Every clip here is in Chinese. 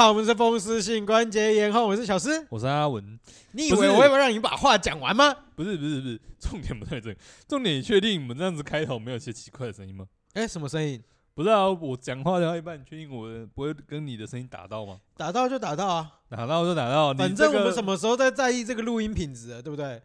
好，我们是风湿性关节炎后，我是小施，我是阿文。你以为我会不让你把话讲完吗？不是不是不是，重点不在这，重点你确定你们这样子开头没有些奇怪的声音吗？哎，什么声音？不是啊，我讲话聊到一半，你确定我不会跟你的声音打到吗？打到就打到啊，打到就打到。反正我们什么时候在在意这个录音品质啊，对不对？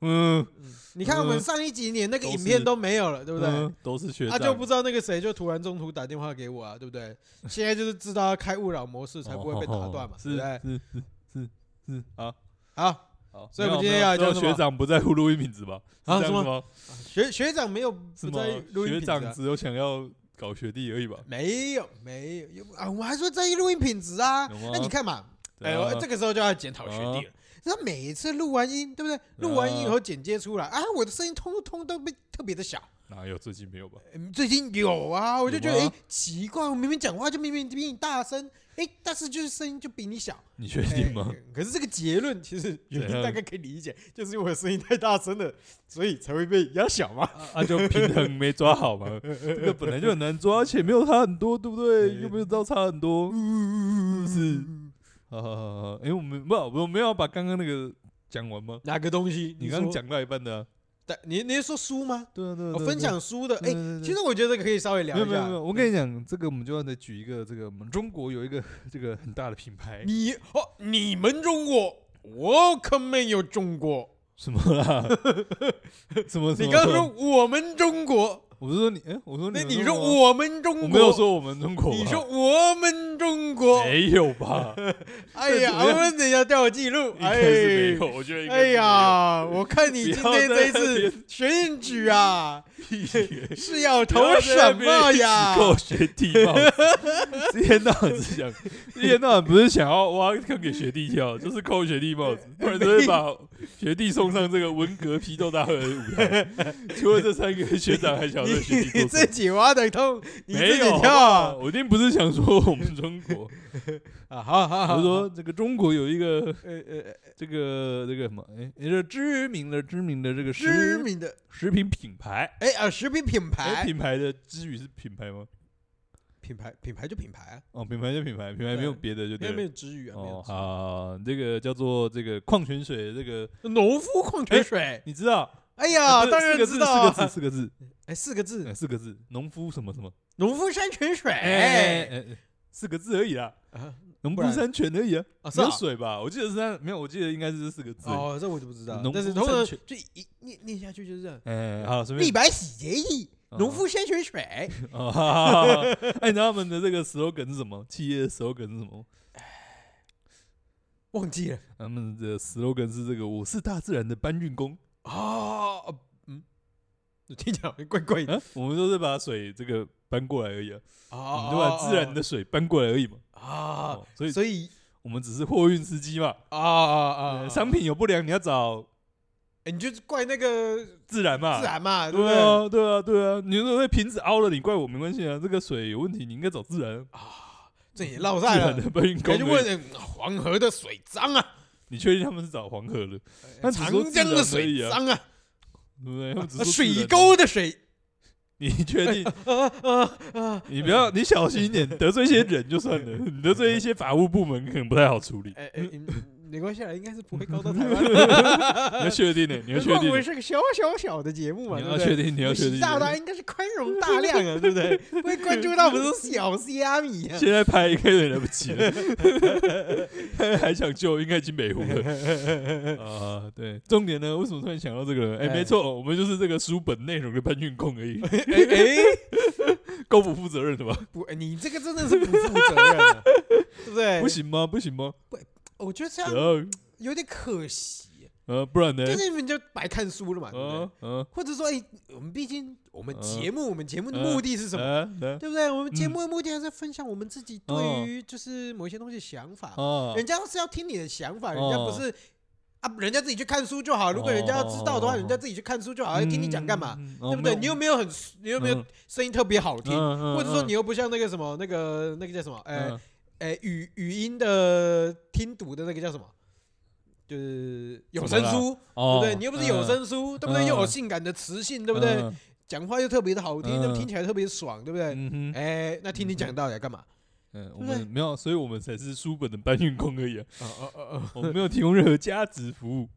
嗯，你看我们上一集连那个影片都没有了，对不对？都是学他就不知道那个谁就突然中途打电话给我啊，对不对？现在就是知道要开勿扰模式才不会被打断嘛，对不对？是是是是，好，好，好，所以我们今天要讲什么？学长不在乎录音品质吧？啊什么？学学长没有不在意录音品质，学长只有想要搞学弟而已吧？没有没有啊，我还说在意录音品质啊，那你看嘛，哎，这个时候就要检讨学弟了。他每一次录完音，对不对？录完音以后剪接出来啊，我的声音通通都被特别的小。哪有？最近没有吧？最近有啊，我就觉得哎，奇怪，我明明讲话就明明比你大声，哎，但是就是声音就比你小。你确定吗？可是这个结论其实有人大概可以理解，就是因为我的声音太大声了，所以才会被压小嘛。啊，就平衡没抓好嘛。这个本来就很难抓，而且没有差很多，对不对？又没有到差很多，是。好好好好，哎，我们不，我们要把刚刚那个讲完吗？哪个东西？你刚刚讲到一半的。对，你你是说书吗？对对，我分享书的。哎，其实我觉得可以稍微聊一下。没有没有，我跟你讲，这个我们就要再举一个，这个我们中国有一个 这个很大的品牌。你哦，你们中国，我可没有中国。什么啦？什么？你刚刚说我们中国。我是说你，哎，我说你，你说我们中国，我没有说我们中国，你说我们中国。没有吧？哎呀，我们等一下调记录，哎，没有，我觉得，哎呀，我看你今天这一次选举啊，是要投什么呀？扣学弟帽，一天到晚是想，一天到晚不是想要挖坑给学弟跳，就是扣学弟帽子，不然就会把学弟送上这个文革批斗大会的舞台。除了这三个学长，还想。你自己挖的洞，你自己跳啊！我一定不是想说我们中国 啊，好好好，我说这个中国有一个呃呃，这个这个什么，哎，一个知名的知名的这个知名的食品品牌，哎啊，食品品牌，品牌的之语是品牌吗？品牌品牌就品牌啊，哦，品牌就品牌，品牌没有别的就对，没有之语啊，哦，好，这个叫做这个矿泉水，这个农夫矿泉水，你知道？哎呀，当然知道，四个字，四个字。哎，四个字，四个字，农夫什么什么？农夫山泉水，哎，四个字而已啦，农夫山泉而已啊，没有水吧？我记得是没有，我记得应该是这四个字。哦，这我就不知道。但是通常就一念念下去就是这样。哎，好，立白洗洁液，农夫山泉水。哎，你知道他们的这个 slogan 是什么？企业的 slogan 是什么？忘记了。他们的 slogan 是这个：我是大自然的搬运工。啊。嗯听起来怪怪的，我们都是把水这个搬过来而已啊，我们就把自然的水搬过来而已嘛，啊，所以所以我们只是货运司机嘛，啊啊啊，商品有不良你要找，哎，你就怪那个自然嘛，自然嘛，对啊，对啊，对啊，你说那瓶子凹了，你怪我没关系啊，这个水有问题，你应该找自然啊，这也落赛了，搬运工，就问黄河的水脏啊，你确定他们是找黄河的？长江的水脏啊。对不对？水沟的水，你确定？你不要，你小心一点，得罪一些人就算了，你得罪一些法务部门可能不太好处理。没关系啦，应该是不会高到台湾。你要确定呢？你要确定？我们是个小小小的节目嘛，你要确定？你要确定？大大应该是宽容大量啊，对不对？不会关注到我们这种小虾米啊。现在拍应该有点来不及了，还想救，应该已经没红了。啊，对，重点呢？为什么突然想到这个？哎，没错，我们就是这个书本内容的搬运工而已。哎，够不负责任的吧？不，你这个真的是不负责任的，对不对？不行吗？不行吗？我觉得这样有点可惜，呃，不然呢？就是你们就白看书了嘛，对不对？嗯，或者说，哎，我们毕竟我们节目，我们节目的目的是什么？对不对？我们节目的目的还是分享我们自己对于就是某些东西的想法。人家是要听你的想法，人家不是啊，人家自己去看书就好。如果人家要知道的话，人家自己去看书就好。要听你讲干嘛？对不对？你又没有很，你又没有声音特别好听，或者说你又不像那个什么那个那个叫什么？哎。哎，语语音的听读的那个叫什么？就是有声书，对不对？你又不是有声书，对不对？又有性感的磁性，对不对？讲话又特别的好听，那听起来特别爽，对不对？哎，那听你讲道理干嘛？嗯，我们没有，所以我们才是书本的搬运工而已啊。我们没有提供任何价值服务。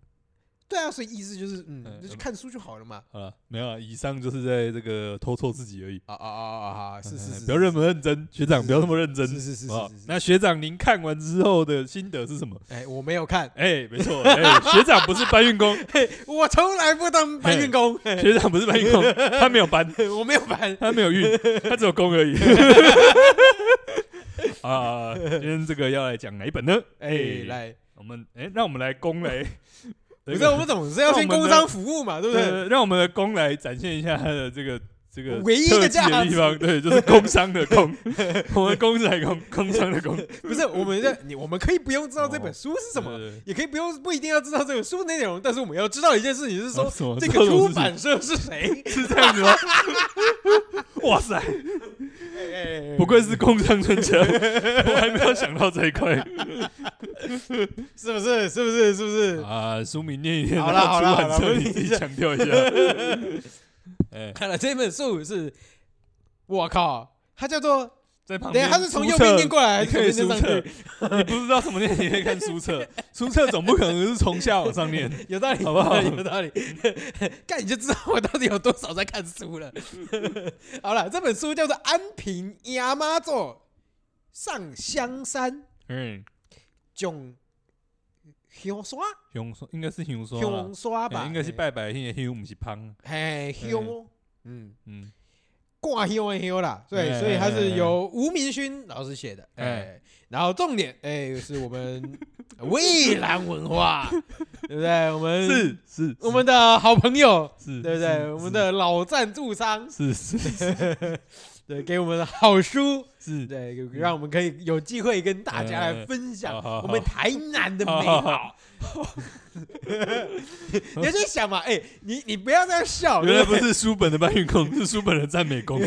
对啊，所以意思就是，嗯，就去看书就好了嘛。好了，没有啊，以上就是在这个偷臭自己而已。啊啊啊啊！是是 是，不要那么认真，学长不要那么认真。是是是是。那学长您看完之后的心得是什么？哎，我没有看。哎，没错，哎，学长不是搬运工，嘿我从来不当搬运工。学长不是搬运工，他没有搬，我没有搬，他没有运，他只有工而已。啊，今天这个要来讲哪一本呢？哎，来，我们哎，让我们来攻雷。不是，我们总是要先工商服务嘛，对不对？让我们的工来展现一下他的这个这个唯一的价值地方，对，就是工商的工，我们工商的工，工商的工。不是，我们这你我们可以不用知道这本书是什么，也可以不用不一定要知道这本书内容，但是我们要知道一件事情，是说 这个出版社是谁？是这样子吗？哇塞！不愧是工商专家，我还没有想到这一块，是不是？是不是？是不是？啊，书名念一念，好了好了好了，你自己强调一下。哎，看了这本书是，我靠，它叫做。在旁边，他是从右边念过来，可以书册。你不知道什么念，你可以看书册。书册总不可能是从下往上念，有道理，好不好？有道理。看你就知道我到底有多少在看书了。好了，这本书叫做《安平亚妈座上香山》。嗯，种香刷，香刷应该是香刷，香刷吧？应该是拜拜那个香，不是香。嘿，香。嗯嗯。挂香的香啦，对，所以它是由吴明勋老师写的，哎，然后重点，哎，是我们 蔚蓝文化，对不对？我们是是我们的好朋友，是对不对？我们的老赞助商，是是，对，给我们的好书，是对，让我们可以有机会跟大家来分享我们台南的美好。你要去想嘛，哎，你你不要这样笑。原来不是书本的搬运工，是书本的赞美工。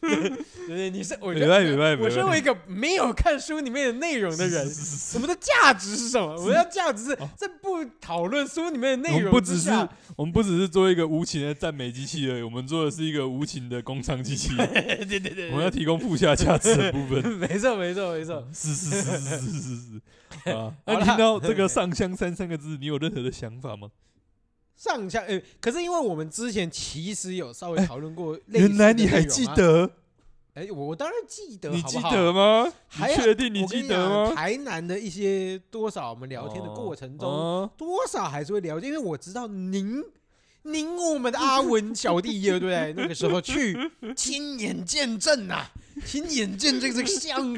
对对，你是我，我身为一个没有看书里面的内容的人，我们的价值是什么？我们的价值是在不讨论书里面的内容。不只是我们不只是做一个无情的赞美机器而已，我们做的是一个无情的工商机器。对对对，我们要提供附加价值的部分。没错没错没错，是是是是是是是啊。那听到这个上香山三个字，你有任何的想法吗？上香，哎，可是因为我们之前其实有稍微讨论过，原来你还记得？哎，我当然记得，你记得吗？还确定你记得吗？台南的一些多少，我们聊天的过程中，多少还是会聊，因为我知道您，您我们的阿文小弟，对不对？那个时候去亲眼见证呐，亲眼见证这个香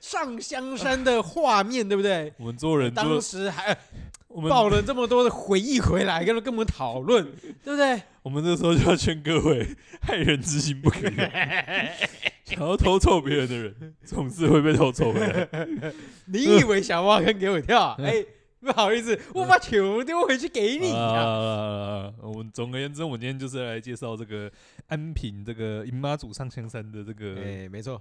上香山的画面，对不对？我们做人当时还我们抱了这么多的回忆回来，跟跟我们讨论，对不对？我们这时候就要劝各位，害人之心不可有。想要偷臭别人的人，总是会被偷臭回来。你以为想挖坑给我跳？哎，不好意思，我把球丢回去给你啊！我们总而言之，我们今天就是来介绍这个安平这个姨妈祖上香山的这个，哎，没错，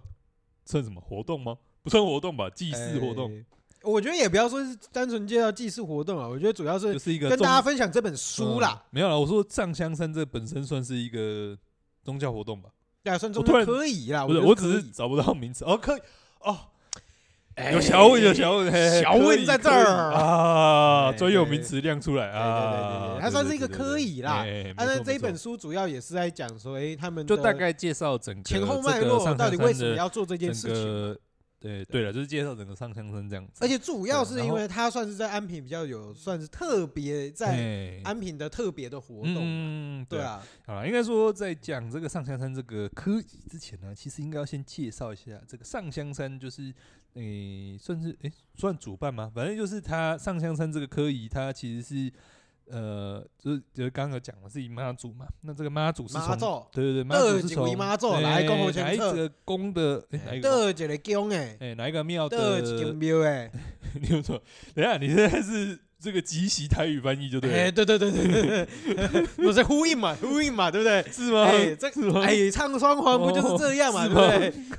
算什么活动吗？不算活动吧，祭祀活动。欸、我觉得也不要说是单纯介绍祭祀活动啊，我觉得主要是就是一个跟大家分享这本书啦。嗯、没有了，我说上香山这本身算是一个宗教活动吧？对啊，算宗教可以啦。不是，我只是找不到名词。哦，可以哦。有小问，有小问，小问在这儿啊！专有名词亮出来啊！对对对对，它算是一个科以啦。但是这一本书主要也是在讲说，哎，他们就大概介绍整个前后脉络，到底为什么要做这件事情。对对了，就是介绍整个上香山这样子，而且主要是因为它算是在安平比较有，算是特别在安平的特别的活动。嗯，对啊。好了，应该说在讲这个上香山这个科仪之前呢，其实应该要先介绍一下这个上香山，就是诶，算是诶算主办吗？反正就是他上香山这个科仪，它其实是。呃，就是就是刚刚讲的是姨妈祖嘛，那这个妈祖是从对对对，妈祖是从妈祖来公哪一个宫的？哪一个宫？哎，哎，哪一个庙的？哪一个庙？哎，你有错？等下，你现在是这个即席台语翻译就对了。哎，对对对对对，我在呼应嘛，呼应嘛，对不对？是吗？哎，这哎，唱双簧不就是这样嘛，对不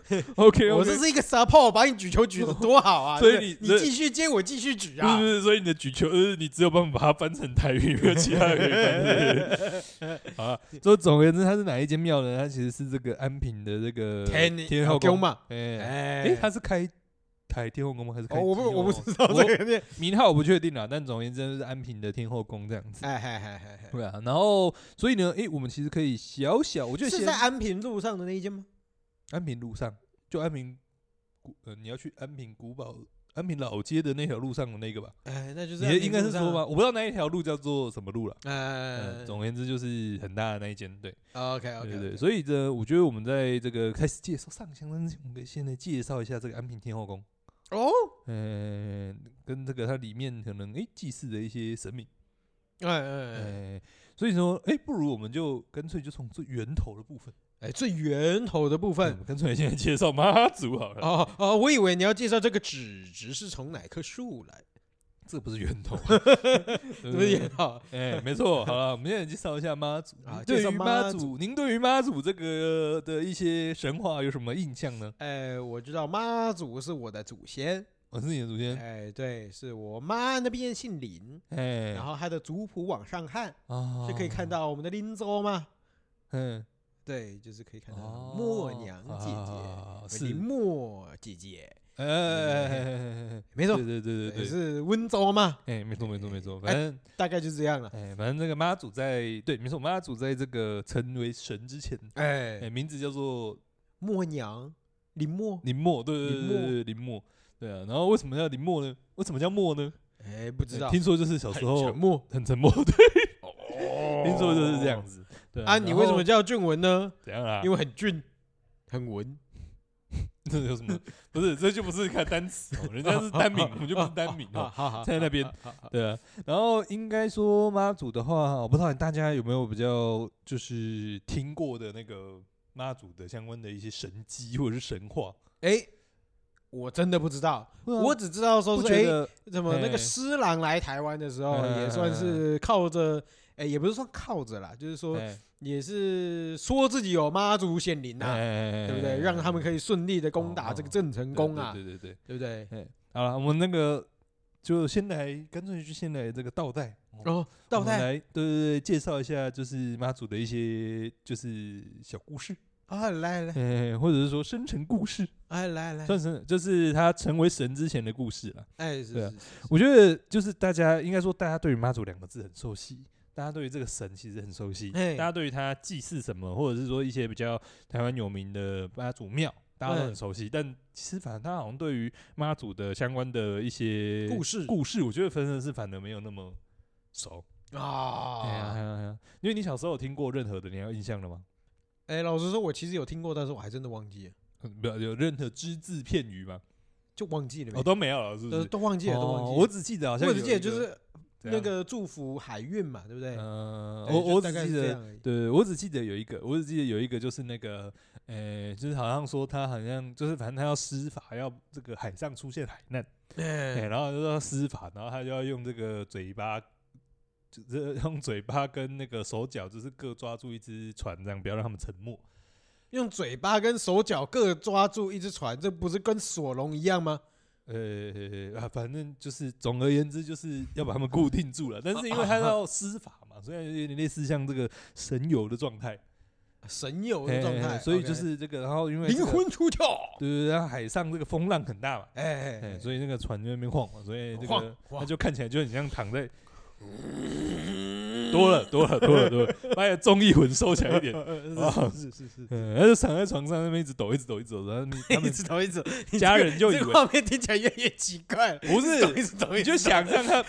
对？OK，我这是一个 support，把你举球举的多好啊！所以你你继续接，我继续举啊！不是，所以你的举球，呃，你只有办法把它翻成台语，没有其他的可以翻。好了，就总而言之，它是哪一间庙呢？它其实是这个安平的这个天后宫嘛。哎哎，它是开。开天后宫吗？还是开？我不，我不知道这个名号，我不确定啦。但总而言之，是安平的天后宫这样子。哎哎哎哎，对啊。然后，所以呢，哎，我们其实可以小小，我觉得是在安平路上的那一间吗？安平路上，就安平古，呃，你要去安平古堡、安平老街的那条路上的那个吧？哎，那就是你应该是说吧？我不知道那一条路叫做什么路了。哎，总而言之，就是很大的那一间。对，OK OK，对对。所以呢，我觉得我们在这个开始介绍上香之前，我们可以先来介绍一下这个安平天后宫。哦，嗯，跟这个它里面可能诶祭祀的一些神明，哎哎哎，所以说诶，不如我们就干脆就从最源头的部分，哎，最源头的部分，干脆现在介绍妈祖好了。哦哦，我以为你要介绍这个纸纸是从哪棵树来。这不是源头，不是源头。哎，没错。好了，我们现在介绍一下妈祖啊。对于妈祖，您对于妈祖这个的一些神话有什么印象呢？哎，我知道妈祖是我的祖先，我是你的祖先。哎，对，是我妈那边姓林。哎，然后她的族谱往上看，是可以看到我们的林州吗？嗯，对，就是可以看到默娘姐姐，是默姐姐。哎，没错，对对对对对，是温州嘛？哎，没错没错没错，反正大概就是这样了。哎，反正这个妈祖在对，没错，妈祖在这个成为神之前，哎，名字叫做默娘林默，林默，对对对林默，对啊。然后为什么叫林默呢？为什么叫默呢？哎，不知道。听说就是小时候沉默，很沉默，对。听说就是这样子。对啊，你为什么叫俊文呢？怎样啊？因为很俊，很文。这有什么？不是，这就不是看单词哦，人家是单名，我们就不是单名哦。在那边，对啊。然后应该说妈祖的话，我不知道大家有没有比较就是听过的那个妈祖的相关的一些神迹或者是神话？哎，我真的不知道，我只知道说是哎，怎么那个施琅来台湾的时候，也算是靠着，哎，也不是说靠着啦，就是说。也是说自己有妈祖显灵呐，对不对？让他们可以顺利的攻打这个郑成功啊，对对对，对不对？好了，我们那个就先来，干脆就先来这个倒带哦，倒带来，对对对，介绍一下就是妈祖的一些就是小故事啊，来来，或者是说生辰故事，哎，来来，算是就是他成为神之前的故事了。哎，是是，我觉得就是大家应该说，大家对于妈祖两个字很熟悉。大家对于这个神其实很熟悉，大家对于他祭祀什么，或者是说一些比较台湾有名的妈祖庙，大家都很熟悉。但其实反正他好像对于妈祖的相关的一些故事，故事，我觉得分身是反而没有那么熟啊。哎呀哎呀，因为你小时候有听过任何的，你有印象了吗？哎，老实说，我其实有听过，但是我还真的忘记了。没有有任何只字片语吗？就忘记了，我都没有了，是不是？都忘记了，都忘记了。我只记得好像，我只记得就是。那个祝福海运嘛，对不对？嗯，我我只记得，对，我只记得有一个，我只记得有一个，就是那个，呃，就是好像说他好像就是反正他要施法，要这个海上出现海难，然后就要施法，然后他就要用这个嘴巴，就是用嘴巴跟那个手脚，就是各抓住一只船，这样不要让他们沉没。用嘴巴跟手脚各抓住一只船，这不是跟索隆一样吗？呃啊，反正就是总而言之，就是要把他们固定住了。但是因为他要施法嘛，所以有点类似像这个神游的状态，神游的状态。所以就是这个，然后因为灵魂出窍，对对对，然后海上这个风浪很大嘛，哎哎，所以那个船在那边晃嘛，所以这个他就看起来就很像躺在。多了多了多了多了，把你的综艺魂收起来一点啊！是是是，嗯，他就躺在床上那边一直抖，一直抖，一直抖，然后 他们一直抖，一直抖，家人就以为画面听起来越来越奇怪。不是，你就想象他，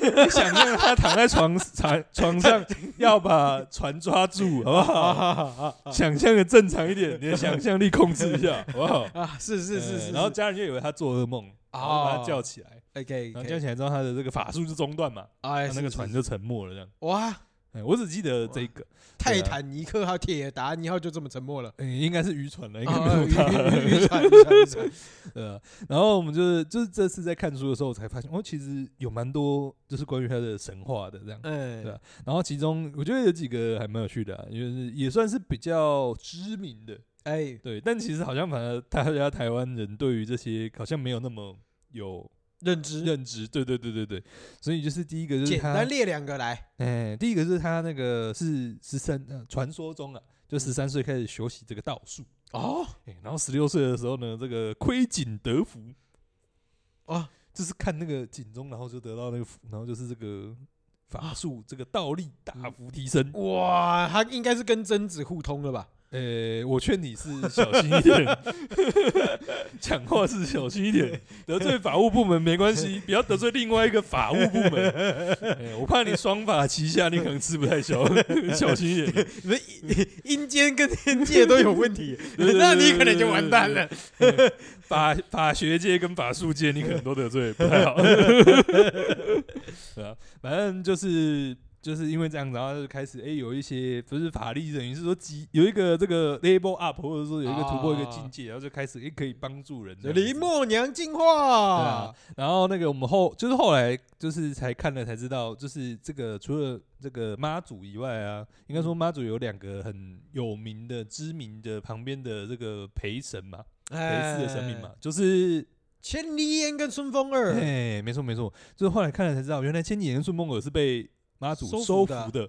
你想象他躺在床床床上，要把船抓住，好不好？想象的正常一点，你的想象力控制一下，好不好？啊，是是是是，然后家人就以为他做噩梦，然后把他叫起来。OK，然后叫起来之后，他的这个法术就中断嘛，哎，那个船就沉没了，这样。哇，哎，我只记得这个泰坦尼克号、铁达尼号就这么沉没了。哎，应该是渔船了，应该没有他。渔船，渔船，渔船。呃，然后我们就是就是这次在看书的时候才发现，哦，其实有蛮多就是关于他的神话的这样。嗯，对。然后其中我觉得有几个还蛮有趣的，因为也算是比较知名的。哎，对。但其实好像反而大家台湾人对于这些好像没有那么有。认知。认知，对对对对对，所以就是第一个就是简单列两个来，哎，第一个是他那个是十三，传说中啊，就十三岁开始学习这个道术。哦，然后十六岁的时候呢，这个窥井得福啊，就是看那个井中，然后就得到那个福，然后就是这个法术，这个道力大幅提升，哇，他应该是跟贞子互通了吧？呃、欸，我劝你是小心一点，讲话是小心一点，得罪法务部门没关系，不要得罪另外一个法务部门。欸、我怕你双法齐下，你可能吃不太消，小心一点。你们阴间跟天界都有问题，那你可能就完蛋了。法法学界跟法术界，你可能都得罪不太好。对啊，反正就是。就是因为这样子，然后就开始哎、欸，有一些不是法力，等于是说级有一个这个 level up，或者说有一个突破一个境界，然后就开始哎、欸、可以帮助人。林默娘进化，对啊。然后那个我们后就是后来就是才看了才知道，就是这个除了这个妈祖以外啊，应该说妈祖有两个很有名的、知名的旁边的这个陪神嘛，陪祀的神明嘛，就是千里眼跟顺风耳。哎，没错没错，就是后来看了才知道，原来千里眼跟顺风耳是被。妈祖收服的，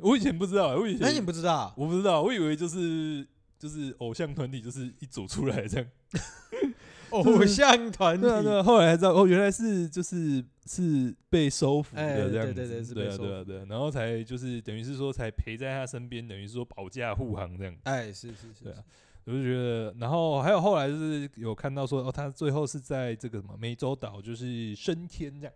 我以前不知道，我以前你不知道，我不知道，我以为就是就是偶像团体，就是一组出来这样，偶像团体，对对，后来才知道哦，原来是就是是被收服的这样子，对对对，对啊对啊对，然后才就是等于是说才陪在他身边，等于是说保驾护航这样，哎，是是是，对啊，我就觉得，然后还有后来就是有看到说哦，他最后是在这个什么湄洲岛就是升天这样。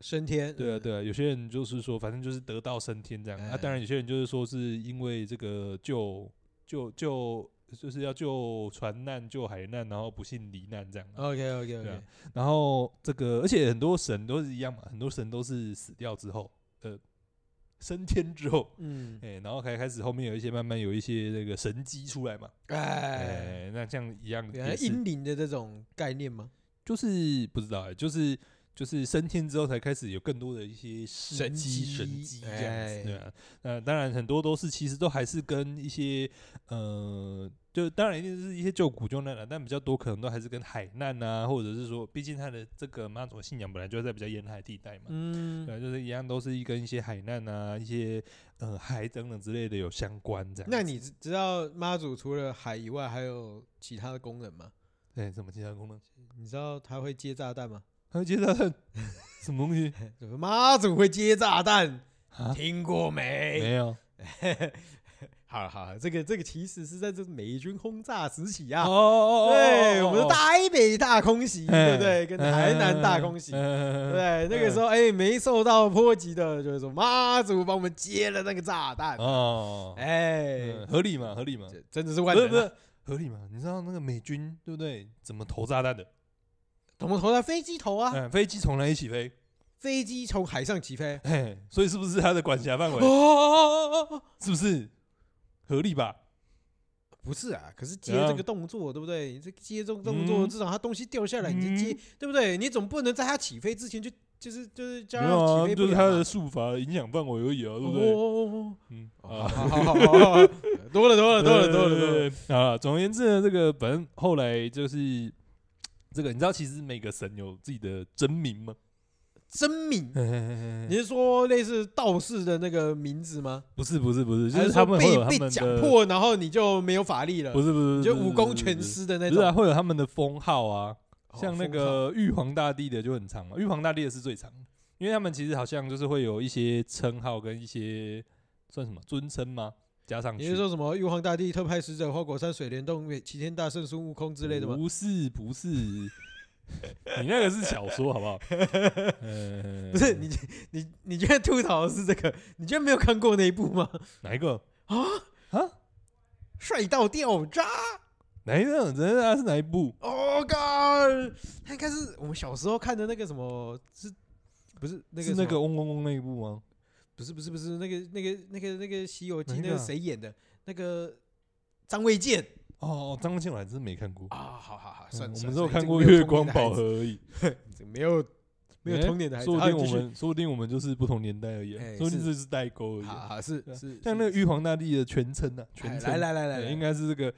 升天，对啊，对啊，有些人就是说，反正就是得道升天这样。啊，当然有些人就是说，是因为这个救救救，就是要救船难、救海难，然后不幸罹难这样。OK OK OK。然后这个，而且很多神都是一样嘛，很多神都是死掉之后，呃，升天之后，嗯，哎，然后开开始后面有一些慢慢有一些那个神机出来嘛。哎，那这样一样，阴灵的这种概念吗？就是不知道哎，就是。就是升天之后才开始有更多的一些神迹神迹这样子，对啊，那当然很多都是其实都还是跟一些呃，就当然一定是一些救苦救难了，但比较多可能都还是跟海难啊，或者是说，毕竟他的这个妈祖信仰本来就在比较沿海地带嘛，嗯，对，就是一样都是一跟一些海难啊、一些呃海等等之类的有相关这样。那你知道妈祖除了海以外还有其他的功能吗？对，什么其他功能？你知道他会接炸弹吗？会接炸弹？什么东西？妈祖会接炸弹？听过没？没有。好了好了，这个这个其实是在这美军轰炸时期啊。哦对，我们的台北大空袭，对不对？跟台南大空袭，对，那个时候哎，没受到波及的，就是说妈祖帮我们接了那个炸弹。哦，哎，合理嘛？合理嘛？真的是万能，不是合理嘛？你知道那个美军对不对？怎么投炸弹的？怎么投的？飞机投啊！嗯，飞机从哪里起飞？飞机从海上起飞。嘿，所以是不是它的管辖范围？是不是合理吧？不是啊，可是接这个动作，对不对？这接这个动作，至少它东西掉下来，你就接，对不对？你总不能在它起飞之前就就是就是叫它起飞，就是它的术法影响范围而已啊，对不对？嗯，啊好好好，多了多了多了多了多了 啊！总而言之呢，这个反正后来就是。这个你知道，其实每个神有自己的真名吗？真名？你是说类似道士的那个名字吗？不是，不是，不是，就是他们被被讲破，然后你就没有法力了。不是，不是，就武功全失的那种。是啊，会有他们的封号啊，像那个玉皇大帝的就很长嘛。玉皇大帝的是最长，因为他们其实好像就是会有一些称号跟一些算什么尊称吗？加上去，你是说什么玉皇大帝特派使者花果山水帘洞齐天大圣孙悟空之类的吗？不是，不是，你那个是小说，好不好？不是你，你你居然吐槽的是这个？你居然没有看过那一部吗？哪一个啊啊？帅到掉渣？哪一个？真的是哪一部？Oh God！他应该是我们小时候看的那个什么？是不是那个？是那个嗡嗡嗡那一部吗？不是不是不是那个那个那个那个《西游记》那个谁演的？那个张卫健。哦，张卫健我还真没看过啊。好好好，算我们只有看过《月光宝盒》而已，没有没有童年的孩子。说不定我们说不定我们就是不同年代而已，说不定这是代沟而已。啊，是是，像那个玉皇大帝的全称呢？全称来来来来，应该是这个。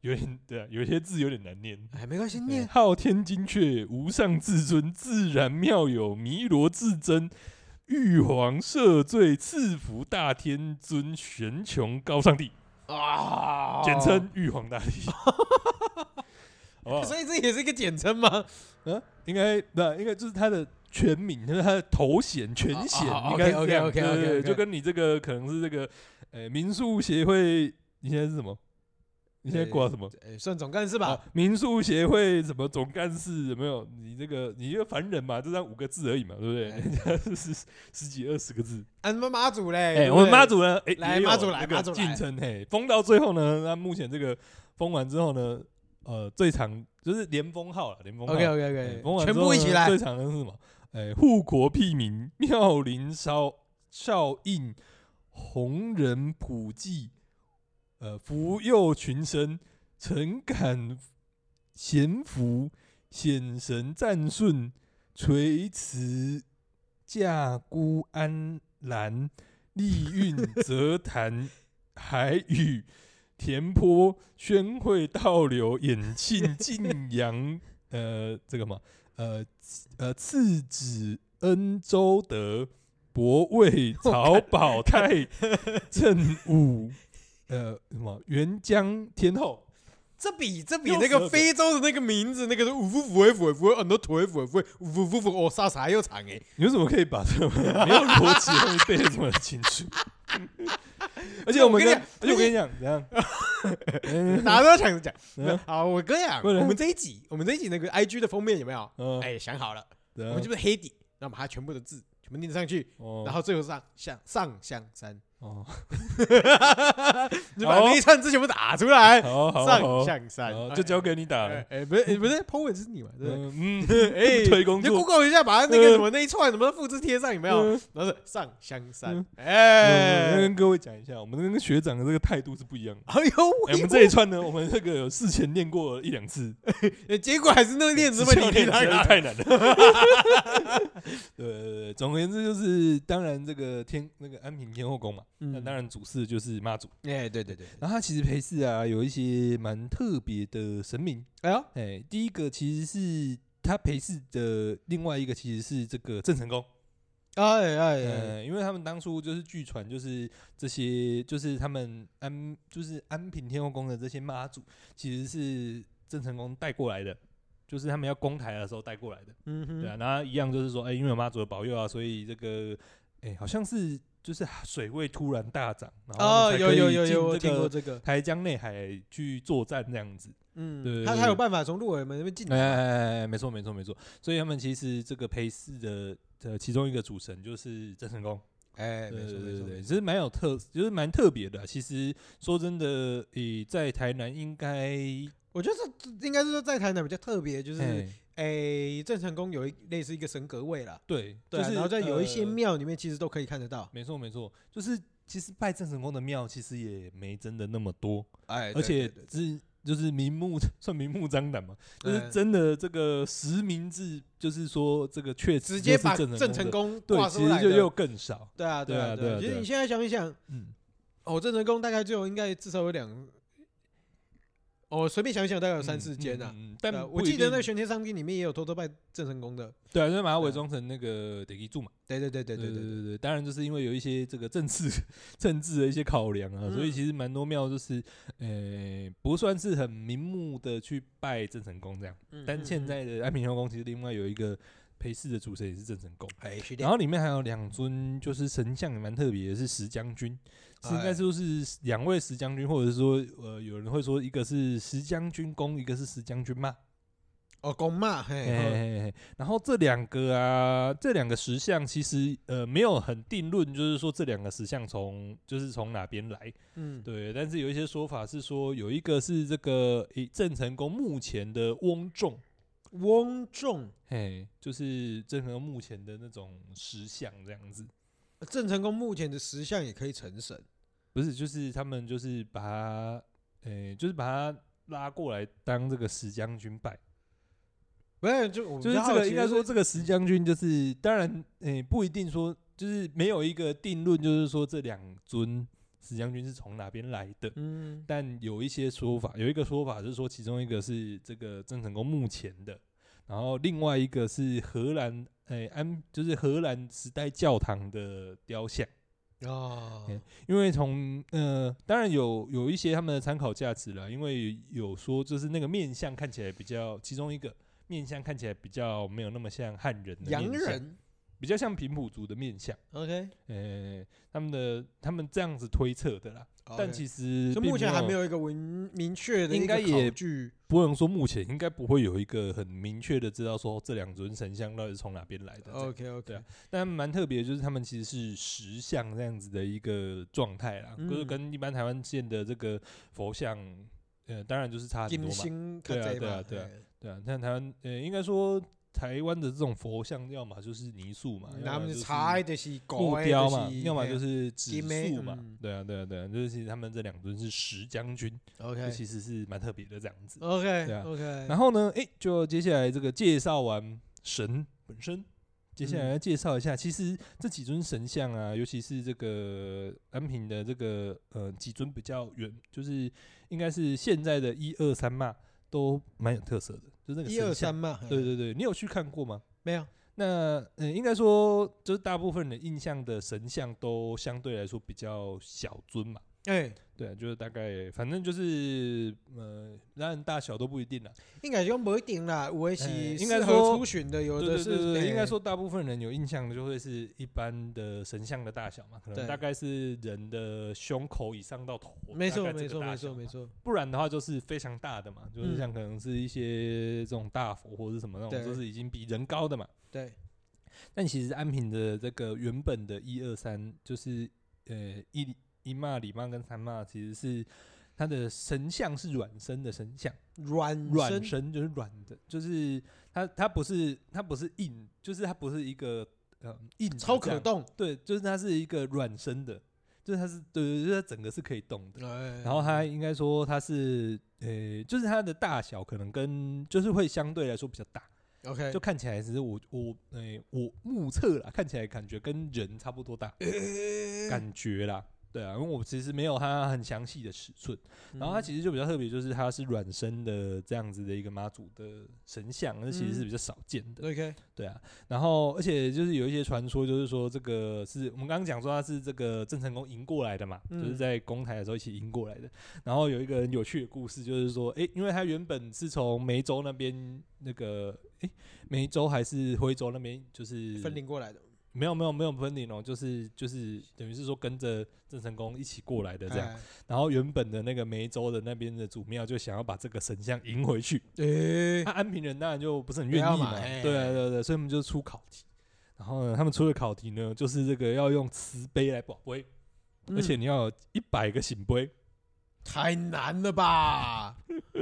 有点对啊，有些字有点难念。哎，没关系，念。昊天金阙，无上至尊，自然妙有，弥罗至真，玉皇赦罪，赐福大天尊，玄穹高上帝啊，简称玉皇大帝。所以这也是一个简称吗？嗯，应该不，应该就是他的全名，就是他的头衔、全衔，应该 OK OK OK，就跟你这个可能是这个，呃，民宿协会，你现在是什么？你现在挂什么？欸、算总干事吧。民宿协会什么总干事有没有？你这个你一个凡人嘛，就这样五个字而已嘛，对不对？欸、人家是十十几二十个字。啊，你们妈祖嘞？哎、欸，我们妈祖呢？哎、欸，来妈祖来，妈祖进城嘿，封到最后呢，那目前这个封完之后呢，呃，最长就是连封号了，连封号。OK OK OK，欸、封完全部一起来。最长的是什么？哎、欸，护国庇民，妙龄烧效应，红人普济，呃，福佑群生。诚感贤福，显神赞顺，垂慈驾孤安澜，利运泽坛海宇田坡宣惠道流演庆晋阳，呃，这个嘛，呃呃，次子恩周德，博魏曹宝泰 正武，呃，什么元江天后。这比这比那个非洲的那个名字，那个是五福福福福福很多腿福福五福福福哦，啥啥又长哎！你为什么可以把这个没有逻辑的东西背得这么清楚？而且我们跟，而且我跟你讲，怎样？大家都要抢着讲。好，我跟你讲，我们这一集，我们这一集那个 IG 的封面有没有？哎，想好了，我们就是黑底，然后把它全部的字全部念上去，然后最后上上上香山。哦，你把那一串字全部打出来，上象山就交给你打了。哎，不是，不是，po 文是你嘛？对嗯，哎，推工作，你 Google 一下，把它那个什么那一串什么复制贴上，有没有？然后是上香山。哎，跟各位讲一下，我们跟学长的这个态度是不一样的。哎呦，我们这一串呢，我们这个有事前练过一两次，结果还是那个练字问题太难了。对对对，总而言之就是，当然这个天那个安平天后宫嘛。那当然，主事就是妈祖。哎，对对对。然后他其实陪祀啊，有一些蛮特别的神明。哎呀，哎，第一个其实是他陪祀的，另外一个其实是这个郑成功。哎哎哎，因为他们当初就是据传，就是这些，就是他们安，就是安平天后宫的这些妈祖，其实是郑成功带过来的，就是他们要攻台的时候带过来的。嗯哼，对啊，然后一样就是说，哎，因为有妈祖的保佑啊，所以这个，哎，好像是。就是水位突然大涨，然后才可以进这个台江内海去作战这样子。嗯，对，他才有办法从鹿耳门那边进来。哎，没错，没错，没错。所以他们其实这个陪侍的的其中一个主神就是郑成功。哎，没错，没错，对，其实蛮有特，就是蛮特别的。其实说真的，诶，在台南应该，我觉得这应该是说在台南比较特别，就是。哎，郑成功有一类似一个神格位啦，对，对，然后在有一些庙里面其实都可以看得到。没错，没错，就是其实拜郑成功的庙其实也没真的那么多，哎，而且是就是明目 算明目张胆嘛，就是真的这个实名制，就是说这个确实直接把郑成功对，其实就又更少。对啊，对啊，对啊。其实你现在想一想，嗯，哦，郑成功大概就应该至少有两。我随便想一想，大概有三四间呐。但我记得那个玄天上帝里面也有偷偷拜郑成功的。对啊，就是把它伪装成那个地基柱嘛。对对对对对对对对。当然，就是因为有一些这个政治政治的一些考量啊，所以其实蛮多庙就是，呃，不算是很明目的去拜郑成功这样。但现在的安平天后宫其实另外有一个陪侍的主神也是郑成功。然后里面还有两尊，就是神像也蛮特别的，是石将军。应该说是两位石将军，或者是说，呃，有人会说一个是石将军公，一个是石将军骂。哦，公骂，嘿，嘿，嘿，嘿。然后这两个啊，这两个石像其实呃没有很定论，就是说这两个石像从就是从哪边来，嗯，对。但是有一些说法是说，有一个是这个诶郑成功目前的翁仲，翁仲，嘿，就是郑成功目前的那种石像这样子。郑成功目前的石像也可以成神，不是，就是他们就是把他，诶、欸，就是把他拉过来当这个石将军拜。不是，就就是这个应该说这个石将军就是，当然，诶、欸，不一定说就是没有一个定论，就是说这两尊石将军是从哪边来的。嗯，但有一些说法，有一个说法是说，其中一个是这个郑成功墓前的，然后另外一个是荷兰，诶、欸，安就是荷兰时代教堂的雕像。哦、欸，因为从呃，当然有有一些他们的参考价值了，因为有说就是那个面相看起来比较，其中一个。面相看起来比较没有那么像汉人的洋人，比较像平埔族的面相。OK，呃、欸，他们的他们这样子推测的啦。Okay. 但其实目前还没有一个明明确的，应该也不能说目前应该不会有一个很明确的知道说这两尊神像到底是从哪边来的。OK OK，对啊。但蛮特别，就是他们其实是石像这样子的一个状态啦，就、嗯、是跟一般台湾见的这个佛像，呃，当然就是差很多嘛。对啊，对啊，对啊。对啊，像台湾，呃，应该说台湾的这种佛像，要么就是泥塑嘛，要么就是木雕嘛，要么就是纸塑嘛。对啊，对啊，对啊，就是其实他们这两尊是石将军，OK，其实是蛮特别的这样子，OK，对啊，OK。然后呢，哎，就接下来这个介绍完神本身，接下来要介绍一下，其实这几尊神像啊，尤其是这个安平的这个呃几尊比较远，就是应该是现在的一二三嘛，都蛮有特色的。就那个一二三嘛，对对对，你有去看过吗？没有。那嗯，应该说，就是大部分人印象的神像都相对来说比较小尊嘛。哎，对啊，就是大概，反正就是，呃，当然大小都不一定啦。应该就不一定啦，我也是应该说初选的，有的是，应该说大部分人有印象的就会是一般的神像的大小嘛，可能大概是人的胸口以上到头。没错，没错，没错，没错。不然的话就是非常大的嘛，就是像可能是一些这种大佛或者什么那种，就是已经比人高的嘛。对。但其实安平的这个原本的一二三，就是呃一。一妈、二妈跟三妈其实是它的神像是软身的神像，软软身就是软的，就是它它不是它不是硬，就是它不是一个呃硬超可动，对，就是它是一个软身的，就是它是对对，就是它整个是可以动的。然后它应该说它是呃，就是它的大小可能跟就是会相对来说比较大，OK，就看起来只是我我呃我目测啦，看起来感觉跟人差不多大，感觉啦。对啊，因为我其实没有它很详细的尺寸，然后它其实就比较特别，就是它是软身的这样子的一个妈祖的神像，那其实是比较少见的。OK，对啊，然后而且就是有一些传说，就是说这个是我们刚刚讲说他是这个郑成功迎过来的嘛，就是在攻台的时候一起迎过来的。然后有一个很有趣的故事，就是说，哎，因为他原本是从梅州那边那个，哎，梅州还是徽州那边，就是分灵过来的。没有没有没有分灵哦，就是就是等于是说跟着郑成功一起过来的这样，然后原本的那个梅州的那边的祖庙就想要把这个神像迎回去，那安平人当然就不是很愿意嘛，对啊对对，所以他们就出考题，然后呢，他们出的考题呢就是这个要用瓷杯来保杯，而且你要有一百个醒杯，太难了吧？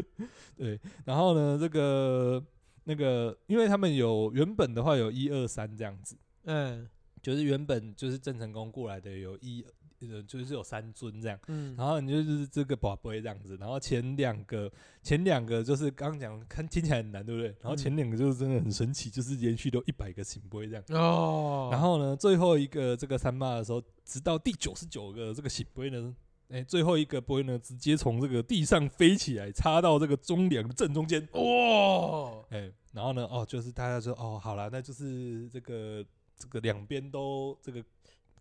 对，然后呢这个那个，因为他们有原本的话有一二三这样子。嗯，就是原本就是郑成功过来的有一呃，就是有三尊这样，嗯，然后你就是这个宝贝这样子，然后前两个前两个就是刚刚讲看听起来很难，对不对？然后前两个就是真的很神奇，就是连续都一百个圣杯这样哦。然后呢，最后一个这个三妈的时候，直到第九十九个这个圣杯呢，哎、欸，最后一个杯呢，直接从这个地上飞起来，插到这个中梁的正中间，哇！哎、欸，然后呢，哦，就是大家说，哦，好了，那就是这个。这个两边都这个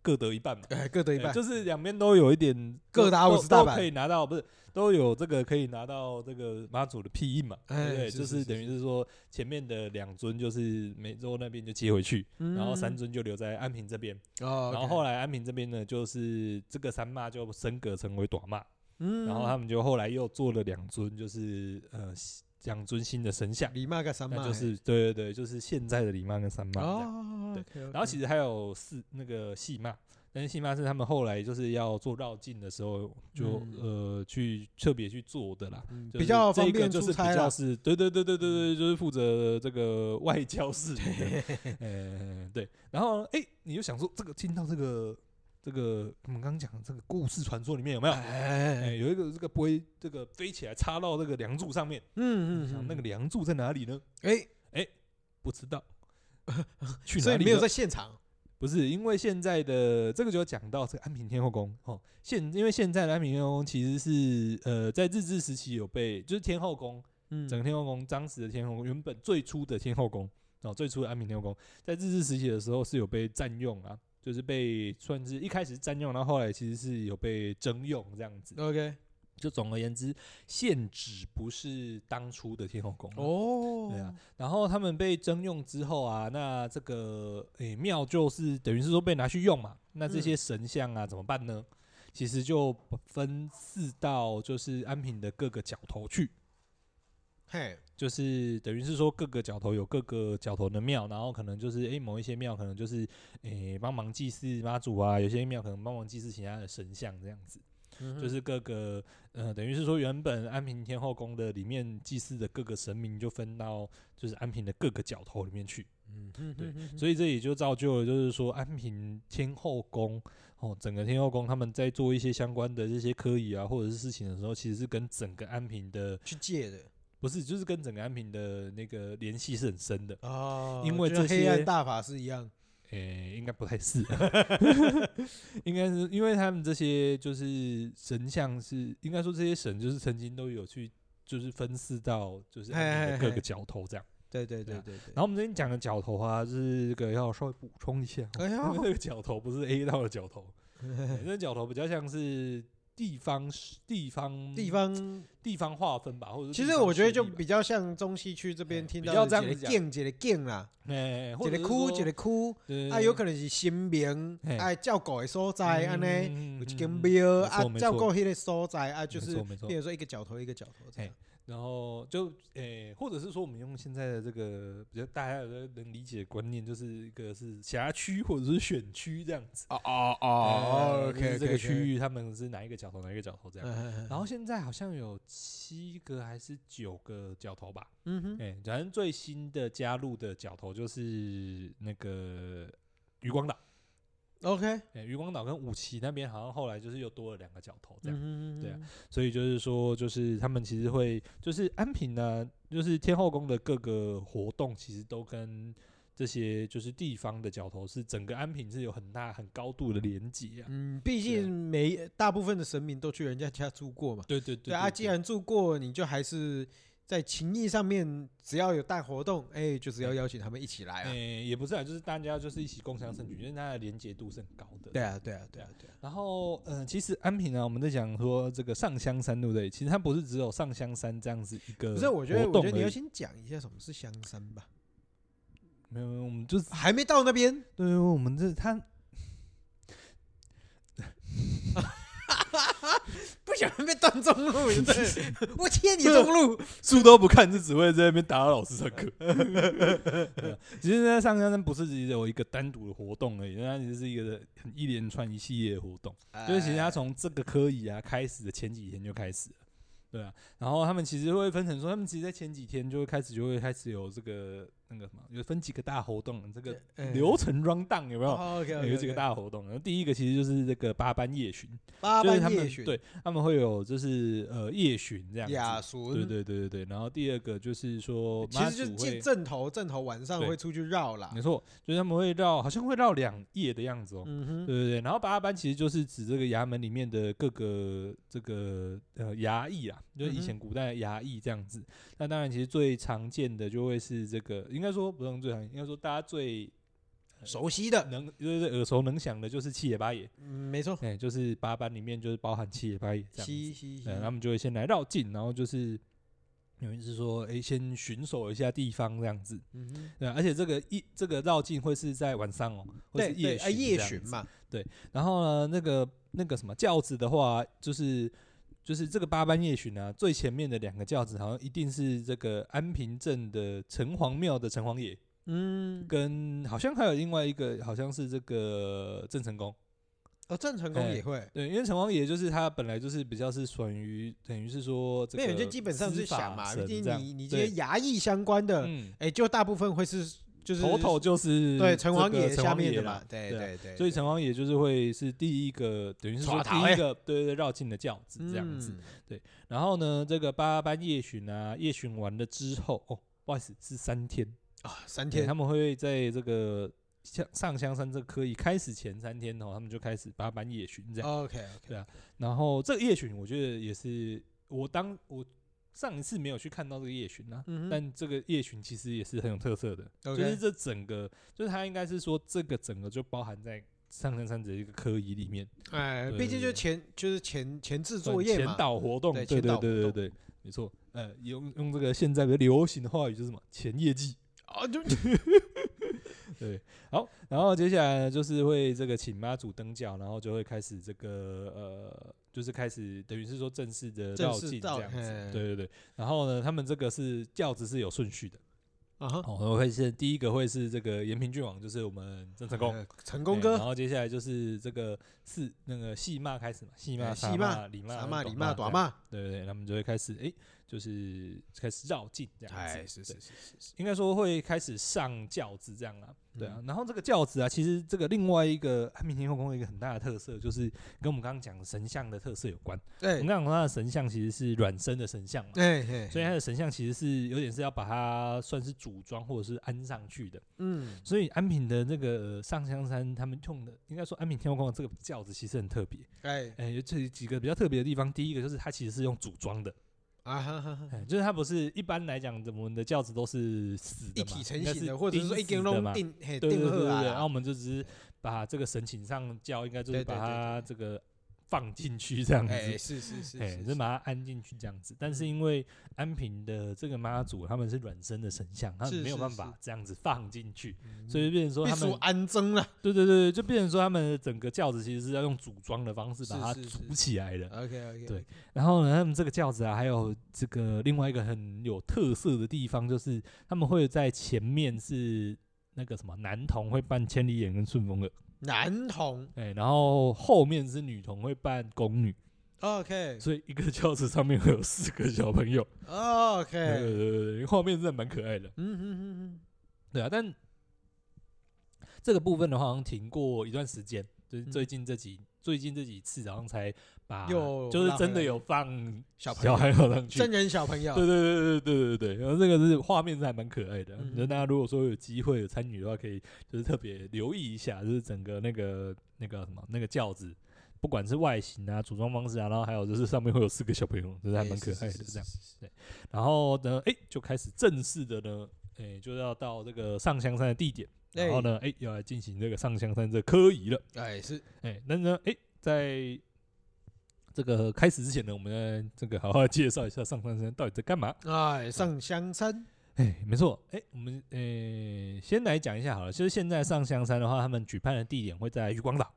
各得一半嘛，哎，各得一半，就是两边都有一点各打五十大板，可以拿到，不是都有这个可以拿到这个妈祖的庇荫嘛，对不对？就是等于是说前面的两尊就是梅州那边就接回去，然后三尊就留在安平这边，然后后来安平这边呢，就是这个三妈就升格成为短妈，然后他们就后来又做了两尊，就是呃。两尊新的神像，李妈跟三妈，就是对对对，就是现在的李妈跟三妈这样。对，然后其实还有四那个细妈，但是戏妈是他们后来就是要做绕境的时候，就、嗯、呃去特别去做的啦，嗯、比较方便就是比较是，对对对对对对，就是负责这个外交事的，嗯 对。然后哎、欸，你就想说这个听到这个这个我们刚刚讲的这个故事传说里面有没有？哎、欸，有一个这个杯这个飞起来插到这个梁柱上面，嗯嗯，想那个梁柱在哪里呢？哎哎、不知道，去哪里？所以没有在现场。不是，因为现在的这个就要讲到这个安平天后宫哦。现因为现在的安平天后宫其实是呃在日治时期有被就是天后宫，嗯，整个天后宫当时的天后宫原本最初的天后宫哦，最初的安平天后宫在日治时期的时候是有被占用啊，就是被算是一开始占用，然后后来其实是有被征用这样子。OK。就总而言之，现址不是当初的天后宫哦，对啊。然后他们被征用之后啊，那这个诶庙就是等于是说被拿去用嘛。那这些神像啊怎么办呢？其实就分四到就是安平的各个角头去。嘿，就是等于是说各个角头有各个角头的庙，然后可能就是诶某一些庙可能就是诶帮忙祭祀妈祖啊，有些庙可能帮忙祭祀其他的神像这样子。就是各个呃，等于是说，原本安平天后宫的里面祭祀的各个神明，就分到就是安平的各个角头里面去。嗯，对，所以这也就造就了，就是说安平天后宫哦，整个天后宫他们在做一些相关的这些科仪啊，或者是事情的时候，其实是跟整个安平的去借的，不是，就是跟整个安平的那个联系是很深的哦，因为这些黑暗大法师一样。诶、欸，应该不太是，应该是因为他们这些就是神像是，应该说这些神就是曾经都有去，就是分祀到就是各个角头这样。对对对对对。然后我们这边讲的角头啊，就是这个要稍微补充一下，因为那个角头不是 A 道的角头，那个角头比较像是。地方地方地方地方划分吧，或者其实我觉得就比较像中西区这边听到这样的建一个建啦，一个区一个区，啊，有可能是新民，哎，照顾的所在，安尼有一间庙啊，照顾迄个所在啊，就是比如说一个角头一个角头这样。然后就诶、欸，或者是说，我们用现在的这个比较大家有的能理解的观念，就是一个是辖区或者是选区这样子。哦哦哦，OK，这个区域他们是哪一个角头，哪一个角头这样。然后现在好像有七个还是九个角头吧？嗯哼，哎，反正最新的加入的角头就是那个余光岛。OK，哎，渔光岛跟五期那边好像后来就是又多了两个角头，这样，嗯、对啊，所以就是说，就是他们其实会，就是安平呢，就是天后宫的各个活动，其实都跟这些就是地方的角头是整个安平是有很大很高度的连接啊。嗯，毕竟每大部分的神明都去人家家住过嘛。对对对，对，对，对啊，既然住过，你就还是。在情谊上面，只要有大活动，哎、欸，就是要邀请他们一起来啊。哎、欸，也不是啊，就是大家就是一起共襄盛举，因为它的连结度是很高的。对啊，对啊，对啊，对啊。然后，嗯、呃，其实安平呢，我们在讲说这个上香山，对不对？其实它不是只有上香山这样子一个。不是，我觉得，我觉得你要先讲一下什么是香山吧。没有，没有，我们就是还没到那边。对，我们这他。不想被断中路，对，我切你中路，书都不看，就只会在那边打扰老师上课。其实呢，上香山不是只有一个单独的活动而已，它其实是一个很一连串一系列的活动。就是其实他从这个科仪啊开始的前几天就开始了。对啊，然后他们其实会分成说，他们其实，在前几天就会开始，就会开始有这个那个什么，有分几个大活动，这个流程 run down 有没有？有几个大活动。然后第一个其实就是这个八班夜巡，八班夜巡，对，他们会有就是呃夜巡这样子。雅巡，对对对对对。然后第二个就是说，其实就是阵头，镇头晚上会出去绕啦。没错，就是他们会绕，好像会绕两夜的样子哦。对对对。然后八班其实就是指这个衙门里面的各个这个呃衙役啊。就是以前古代衙役这样子，那当然其实最常见的就会是这个，应该说不用最常见，应该说大家最熟悉的，能就是耳熟能详的，就是七爷八爷。嗯，没错，哎，就是八班里面就是包含七爷八爷这样子。嗯，他们就会先来绕境，然后就是有意思说，哎，先巡守一下地方这样子。嗯哼对，而且这个一这个绕境会是在晚上哦，会是夜夜巡嘛。对，然后呢，那个那个什么轿子的话，就是。就是这个八班夜巡啊，最前面的两个轿子好像一定是这个安平镇的城隍庙的城隍爷，嗯，跟好像还有另外一个好像是这个郑成功，哦，郑成功也会。对，因为城隍爷就是他本来就是比较是属于等于是说，没有就基本上是想嘛，毕竟你你这些衙役相关的，哎，就大部分会是。就是头头就是对城隍爷下面的嘛，对对对，所以城隍爷就是会是第一个，等于是说第一个对对绕境的轿子这样子，对。然后呢，这个八班夜巡啊，夜巡完了之后，哦，不好意思，是三天啊，三天，他们会在这个上上香山这个科仪开始前三天哦，他们就开始八班夜巡这样。OK OK，对啊。然后这个夜巡，我觉得也是我当我。上一次没有去看到这个夜巡啊，嗯、但这个夜巡其实也是很有特色的.就是这整个，就是它应该是说这个整个就包含在上山山的一个科仪里面。哎，毕竟就前就是前前置作业嘛，前导活动，对对对对对，没错。呃，用用这个现在的流行的话语就是什么前业绩啊，就 对。好，然后接下来呢，就是会这个请妈祖登轿，然后就会开始这个呃。就是开始，等于是说正式的绕进这样子，对对对。然后呢，他们这个是教子是有顺序的，啊哈。哦，会是第一个会是这个延平郡王，就是我们郑成功，成功哥。然后接下来就是这个是那个戏骂开始嘛，戏骂、戏骂、李骂、李骂、短骂，对对对，他们就会开始哎。就是开始绕境这样子，哎，是是是是，应该说会开始上轿子这样啊，对啊。然后这个轿子啊，其实这个另外一个安平天后宫的一个很大的特色，就是跟我们刚刚讲的神像的特色有关。对，我们刚刚讲它的神像其实是软身的神像嘛，对，所以它的神像其实是有点是要把它算是组装或者是安上去的。嗯，所以安平的那个上香山他们用的，应该说安平天后宫的这个轿子其实很特别。哎哎，有这几个比较特别的地方，第一个就是它其实是用组装的。啊哈哈，就是它不是一般来讲，我们的轿子都是死的嘛，一体成型的，或者是说一根龙钉，对对对对，然后我们就只是把这个神情上轿，应该就是把它这个。放进去这样子，欸、是是是，哎，就把它安进去这样子。但是因为安平的这个妈祖他们是软身的神像，他们没有办法这样子放进去，所以就变成说他们安增了。对对对，就变成说他们整个轿子其实是要用组装的方式把它组起来的。OK OK。对，然后呢，他们这个轿子啊，还有这个另外一个很有特色的地方，就是他们会在前面是那个什么男童会扮千里眼跟顺风耳。男童，哎，然后后面是女童会扮宫女，OK，所以一个轿子上面会有四个小朋友，OK，对对对对，画面真的蛮可爱的，嗯嗯嗯嗯，对啊，但这个部分的话好像停过一段时间，就是最近这几。最近这几次，然后才把，就是真的有放小小孩上去，真人小朋友，对对对对对对对，然后这个是画面是还蛮可爱的，那大家如果说有机会有参与的话，可以就是特别留意一下，就是整个那个那个什么那个轿子，不管是外形啊、组装方式啊，然后还有就是上面会有四个小朋友，就是还蛮可爱的这样，对，然后呢，哎，就开始正式的呢，哎，就要到这个上香山的地点。然后呢，哎，要来进行这个上香山这科仪了。哎，是，哎，那呢，哎，在这个开始之前呢，我们这个好好介绍一下上香山到底在干嘛。哎，上香山，哎，没错，哎，我们哎先来讲一下好了，就是现在上香山的话，他们举办的地点会在渔光岛，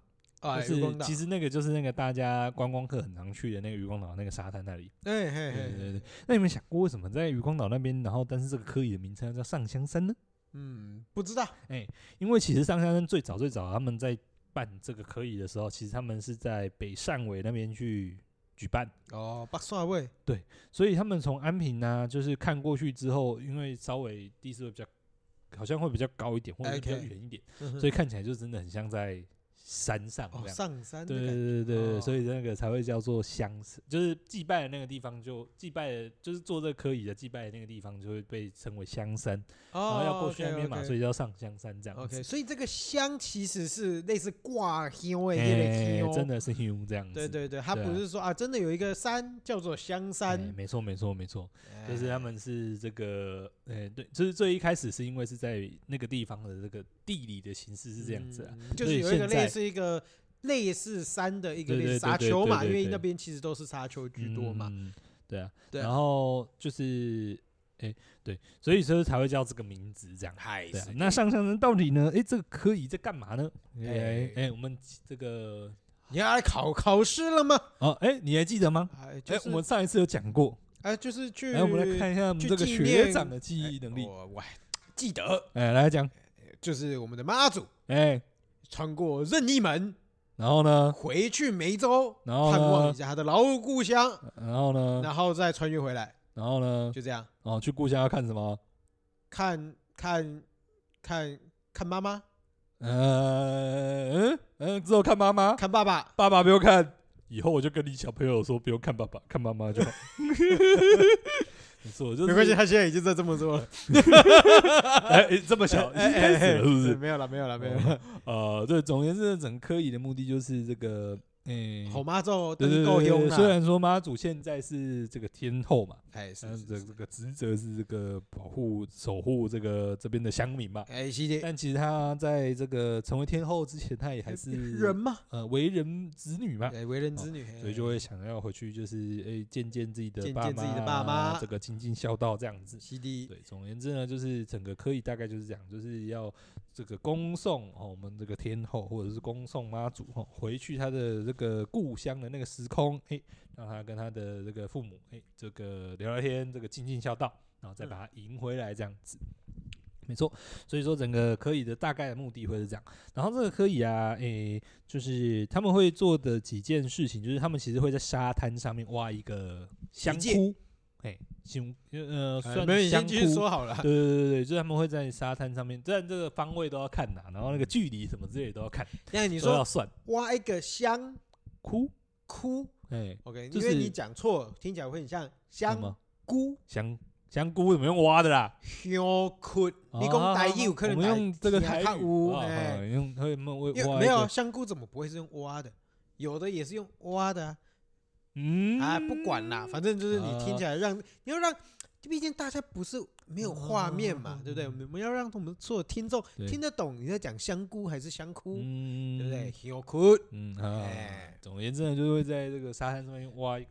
就是其实那个就是那个大家观光客很常去的那个渔光岛那个沙滩那里。对对对对。那你们想过为什么在渔光岛那边，然后但是这个科仪的名称叫上香山呢？嗯，不知道，哎、欸，因为其实上香山最早最早他们在办这个可以的时候，其实他们是在北汕尾那边去举办。哦，北汕尾，对，所以他们从安平呢、啊，就是看过去之后，因为稍微地势会比较，好像会比较高一点，或者比较远一点，Okay 所以看起来就真的很像在。山上这样，上山对对对对，所以那个才会叫做香山，就是祭拜的那个地方，就祭拜的，就是做这个科仪的祭拜的那个地方，就会被称为香山，然后要过去那边嘛，所以叫上香山这样。OK，所以这个香其实是类似挂香的那个香，真的是香这样子。对对对，它不是说啊，真的有一个山叫做香山。没错没错没错，就是他们是这个，哎对，就是最一开始是因为是在那个地方的这个地理的形式是这样子啊，就是有一个类。是一个类似山的一个类似沙丘嘛，因为那边其实都是沙丘居多嘛。对啊，然后就是，哎，对，所以说才会叫这个名字这样。嗨，那上上人到底呢？哎，这个科仪在干嘛呢？哎哎，我们这个你要来考考试了吗？哦，哎，你还记得吗？哎，我们上一次有讲过。哎，就是去，来我们来看一下我们这个学长的记忆能力。我记得。哎，来讲，就是我们的妈祖。哎。穿过任意门，然后呢，回去梅州，然后探望一下他的老故乡，然后呢，然后再穿越回来，然后呢，就这样。哦，去故乡要看什么？看看看看妈妈。呃嗯嗯，之后看妈妈，看爸爸，爸爸不用看。以后我就跟你小朋友说，不用看爸爸，看妈妈就好。没错，就是、没关系，他现在已经在这么做了。哎、欸，这么小，欸、已经开始了，是不是？没有了，没有了，没有了。呃，对，总而言之，整个科仪的目的就是这个。诶，后妈祖对对对，虽然说妈祖现在是这个天后嘛，哎，是这这个职责是这个保护守护这个这边的乡民嘛，哎，是的。但其实他在这个成为天后之前，他也还是人嘛，呃，为人子女嘛，对，为人子女，所以就会想要回去，就是哎，见见自己的爸妈，自己的爸妈，这个尽尽孝道这样子。是的，对，总而言之呢，就是整个科仪大概就是这样，就是要这个恭送哦，我们这个天后或者是恭送妈祖哦，回去他的这个故乡。的那个时空，哎，让他跟他的这个父母，哎，这个聊聊天，这个尽尽孝道，然后再把他迎回来，这样子，没错。所以说，整个科以的大概的目的会是这样。然后这个科以啊，哎，就是他们会做的几件事情，就是他们其实会在沙滩上面挖一个香窟，哎，香，呃，算香窟。说好了，对对对对，就是他们会在沙滩上面，但这个方位都要看呐，然后那个距离什么之类都要看。那你说要算挖一个香窟。窟，哎，OK，因为你讲错，听起来会很像香菇，香香菇怎么用挖的啦？香菇，你讲台语可能用这个台语，哎，用可以挖？没有香菇怎么不会是用挖的？有的也是用挖的，嗯，啊，不管啦，反正就是你听起来让你要让，毕竟大家不是没有画面嘛，对不对？我们要让我们所有听众听得懂你在讲香菇还是香菇，对不对？香菇，嗯，哎。总而言之呢，就会在这个沙滩上面挖一个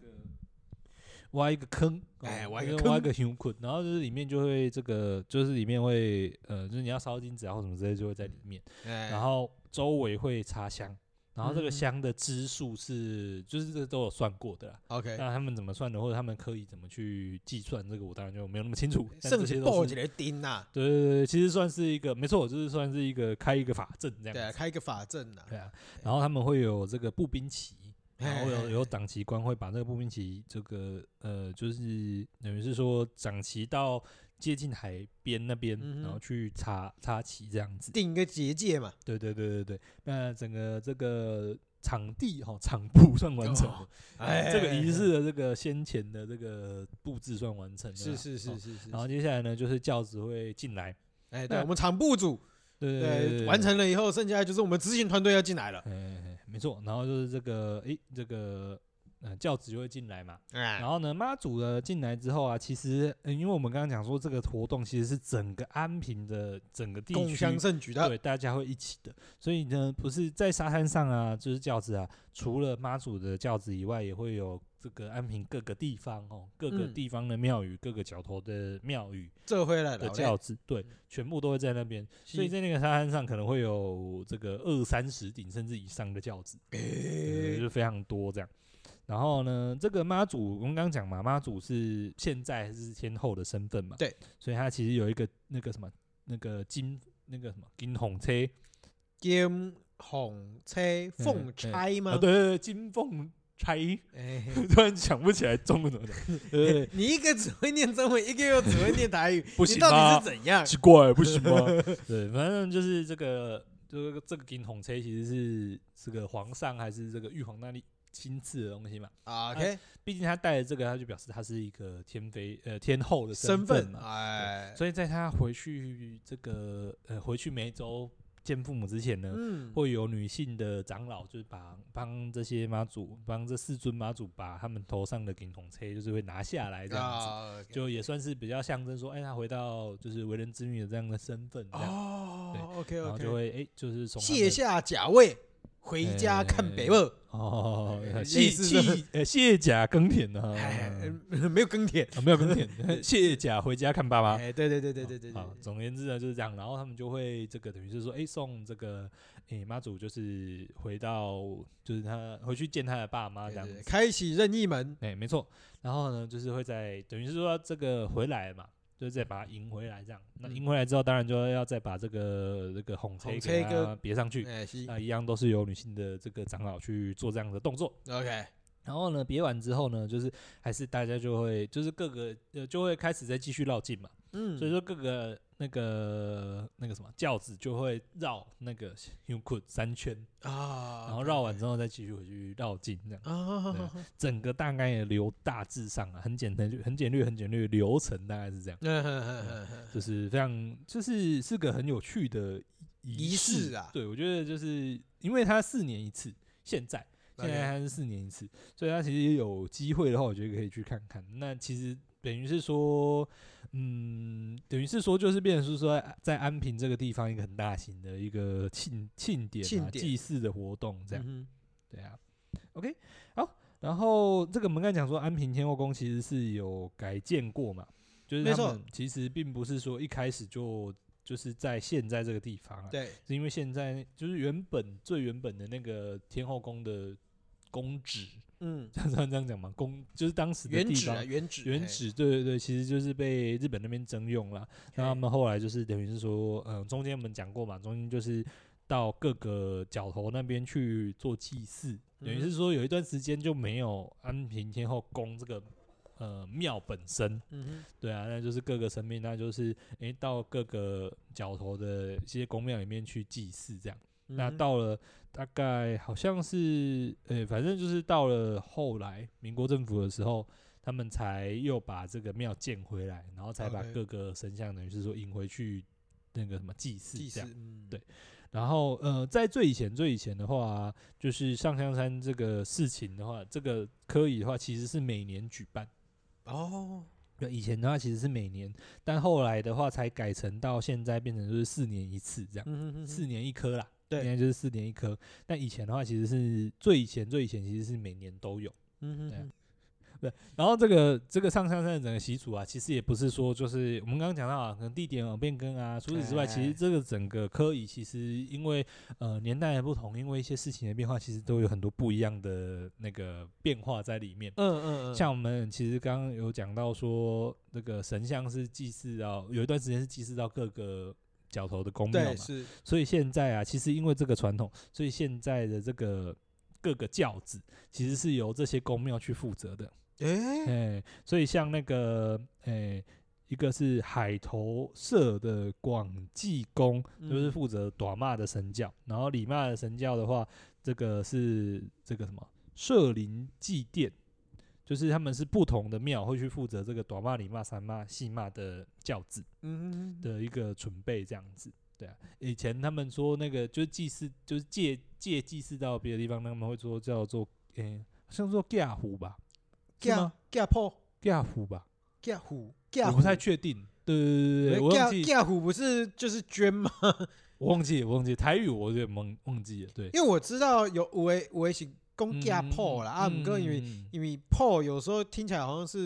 挖一个坑，哎，挖一个挖一个熊窟，然后就是里面就会这个，就是里面会呃，就是你要烧金纸啊或什么之类，就会在里面。然后周围会插香，然后这个香的支数是，就是这个都有算过的啦。OK，那他们怎么算的，或者他们可以怎么去计算这个，我当然就没有那么清楚。剩下报起来钉呐？对对对，其实算是一个没错，就是算是一个开一个法阵这样。对啊，开一个法阵呐。对啊，然后他们会有这个步兵旗。然后有有党旗官会把这个步兵旗，这个呃，就是等于是说掌旗到接近海边那边，然后去插插旗这样子，定一个结界嘛。对对对对对，那整个这个场地哈场布算完成了，哎，这个仪式的这个先前的这个布置算完成了，是是是是是。然后接下来呢，就是教子会进来，哎，对我们场部组。对对对，完成了以后，剩下就是我们执行团队要进来了。哎，没错。然后就是这个，哎，这个，呃，轿子就会进来嘛。然后呢，妈祖的进来之后啊，其实，因为我们刚刚讲说这个活动其实是整个安平的整个地区共襄盛举的，对，大家会一起的。所以呢，不是在沙滩上啊，就是轿子啊，除了妈祖的轿子以外，也会有。这个安平各个地方哦，各个地方的庙宇，各个角头的庙宇，这回来的轿子，对，全部都会在那边。所以在那个沙滩上，可能会有这个二三十顶甚至以上的轿子，就非常多这样。然后呢，这个妈祖，我们刚刚讲嘛，妈祖是现在是天后的身份嘛，对，所以他其实有一个那个什么，那个金那个什么金凤车，金凤车凤钗吗？对对对，金凤。差，突然想不起来中文怎么讲。你一个只会念中文，一个又只会念台语，不行吗？你到底是怎样？奇怪，不行吗？对，反正就是这个，就是这个金红车其实是这个皇上还是这个玉皇那里亲赐的东西嘛。OK，毕竟他带着这个，他就表示他是一个天妃呃天后的身份嘛。哎，所以在他回去这个呃回去梅州。见父母之前呢，嗯、会有女性的长老，就是把帮这些妈祖，帮这四尊妈祖把他们头上的顶红车，就是会拿下来这样子，哦、okay, 就也算是比较象征说，哎，他回到就是为人子女的这样的身份这样。哦，对，OK，, 然后就会哎，就是卸下甲位。回家看北二哦，谢谢呃卸甲耕田呢？没有耕田，没有耕田，卸甲回家看爸妈。哎，对对对对对对。好，总而言之呢就是这样，然后他们就会这个等于是说，哎，送这个哎妈祖就是回到就是他回去见他的爸妈这样子，开启任意门。哎，没错。然后呢，就是会在等于是说这个回来嘛。就是再把它赢回来这样。那赢回来之后，当然就要再把这个这个红车给它别上去，那一样都是由女性的这个长老去做这样的动作。OK。然后呢，别完之后呢，就是还是大家就会，就是各个呃就会开始再继续绕境嘛。嗯，所以说各个那个那个什么轿子就会绕那个 Hyunkut 三圈啊，然后绕完之后再继续回去绕境这样。啊，整个大概的流大致上啊，很简单，就很简略，很简略，流程大概是这样。就是非常，就是是个很有趣的仪式啊。对，我觉得就是因为它四年一次，现在。现在还是四年一次，所以他其实也有机会的话，我觉得可以去看看。那其实等于是说，嗯，等于是说，就是变成是说，在安平这个地方一个很大型的一个庆庆典啊、祭祀的活动，这样。对啊。OK，好。然后这个我们刚才讲说，安平天后宫其实是有改建过嘛，就是他们其实并不是说一开始就。就是在现在这个地方啊，对，是因为现在就是原本最原本的那个天后宫的宫址，嗯，这样这样讲嘛，宫就是当时的地方原址，原址，对对对，其实就是被日本那边征用了。那他们后来就是等于是说，嗯，中间我们讲过嘛，中间就是到各个角头那边去做祭祀，等于是说有一段时间就没有安平天后宫这个。呃，庙本身，嗯哼，对啊，那就是各个神明，那就是诶、欸，到各个角头的一些宫庙里面去祭祀，这样。嗯、那到了大概好像是，呃、欸，反正就是到了后来民国政府的时候，他们才又把这个庙建回来，然后才把各个神像等于是说引回去那个什么祭祀，这样。嗯、对。然后呃，在最以前最以前的话、啊，就是上香山这个事情的话，这个科仪的话，其实是每年举办。哦，对，以前的话其实是每年，但后来的话才改成到现在变成就是四年一次这样，嗯、哼哼四年一科啦，对，现在就是四年一科。但以前的话其实是最以前最以前其实是每年都有，嗯哼哼对。对，然后这个这个上香山的整个习俗啊，其实也不是说就是我们刚刚讲到啊，可能地点有变更啊，除此之外，其实这个整个科仪其实因为呃年代的不同，因为一些事情的变化，其实都有很多不一样的那个变化在里面。嗯嗯嗯。像我们其实刚刚有讲到说，这个神像是祭祀到有一段时间是祭祀到各个角头的宫庙嘛，是。所以现在啊，其实因为这个传统，所以现在的这个各个教子其实是由这些宫庙去负责的。诶、欸欸，所以像那个，诶、欸，一个是海头社的广济宫，就是负责短骂的神教，然后里骂的神教的话，这个是这个什么社林祭奠，就是他们是不同的庙会去负责这个短骂、里骂、三骂、细骂的教子，嗯的一个准备这样子。对啊，以前他们说那个就是祭祀，就是借借祭祀到别的地方，他们会说叫做，诶、欸，好像说嫁虎吧。架架破嫁虎吧，嫁虎我不太确定。对对对对，我忘记架虎不是就是捐吗？我忘记我忘记台语，我有点忘忘记了。对，因为我知道有有诶有诶是讲架破啦啊，不过因为因为破有时候听起来好像是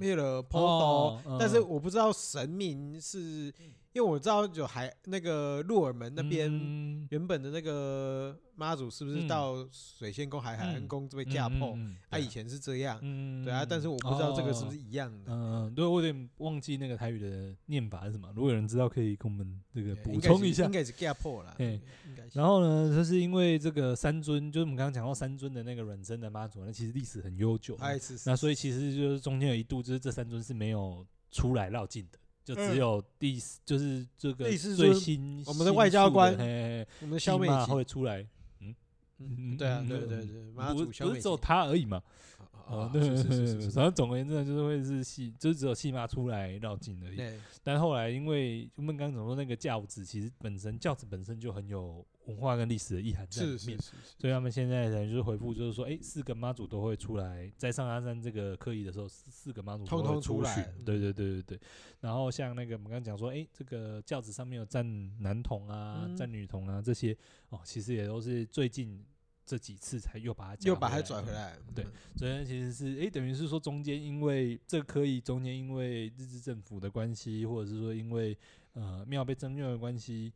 为了破刀，但是我不知道神明是。因为我知道有海那个鹿耳门那边原本的那个妈祖是不是到水仙宫、海海安宫这边架破？他以前是这样，对啊，但是我不知道这个是不是一样的。嗯，对，我有点忘记那个台语的念法是什么。如果有人知道，可以跟我们这个补充一下。应该是架破了。对，然后呢，就是因为这个三尊，就是我们刚刚讲到三尊的那个软身的妈祖，那其实历史很悠久。那所以其实就是中间有一度，就是这三尊是没有出来绕境的。就只有第四，就是这个最新我们的外交官，我们的肖美琴会出来，嗯嗯，对啊，对对对，不不是只有他而已嘛。哦，对对对对，反正总而言之就是会是戏，就是只有戏码出来绕境而已。但后来因为我们刚刚怎么说，那个轿子其实本身轿子本身就很有文化跟历史的意涵在里面，所以他们现在等于就是回复，就是说，哎，四个妈祖都会出来，在上阿山这个科仪的时候，四四个妈祖都会出来。对对对对对。然后像那个我们刚刚讲说，哎，这个轿子上面有站男童啊，站女童啊这些，哦，其实也都是最近。这几次才又把它又把它转回来，对，昨天其实是诶、欸，等于是说中间因为这可以中间因为日治政府的关系，或者是说因为呃庙被征用的关系，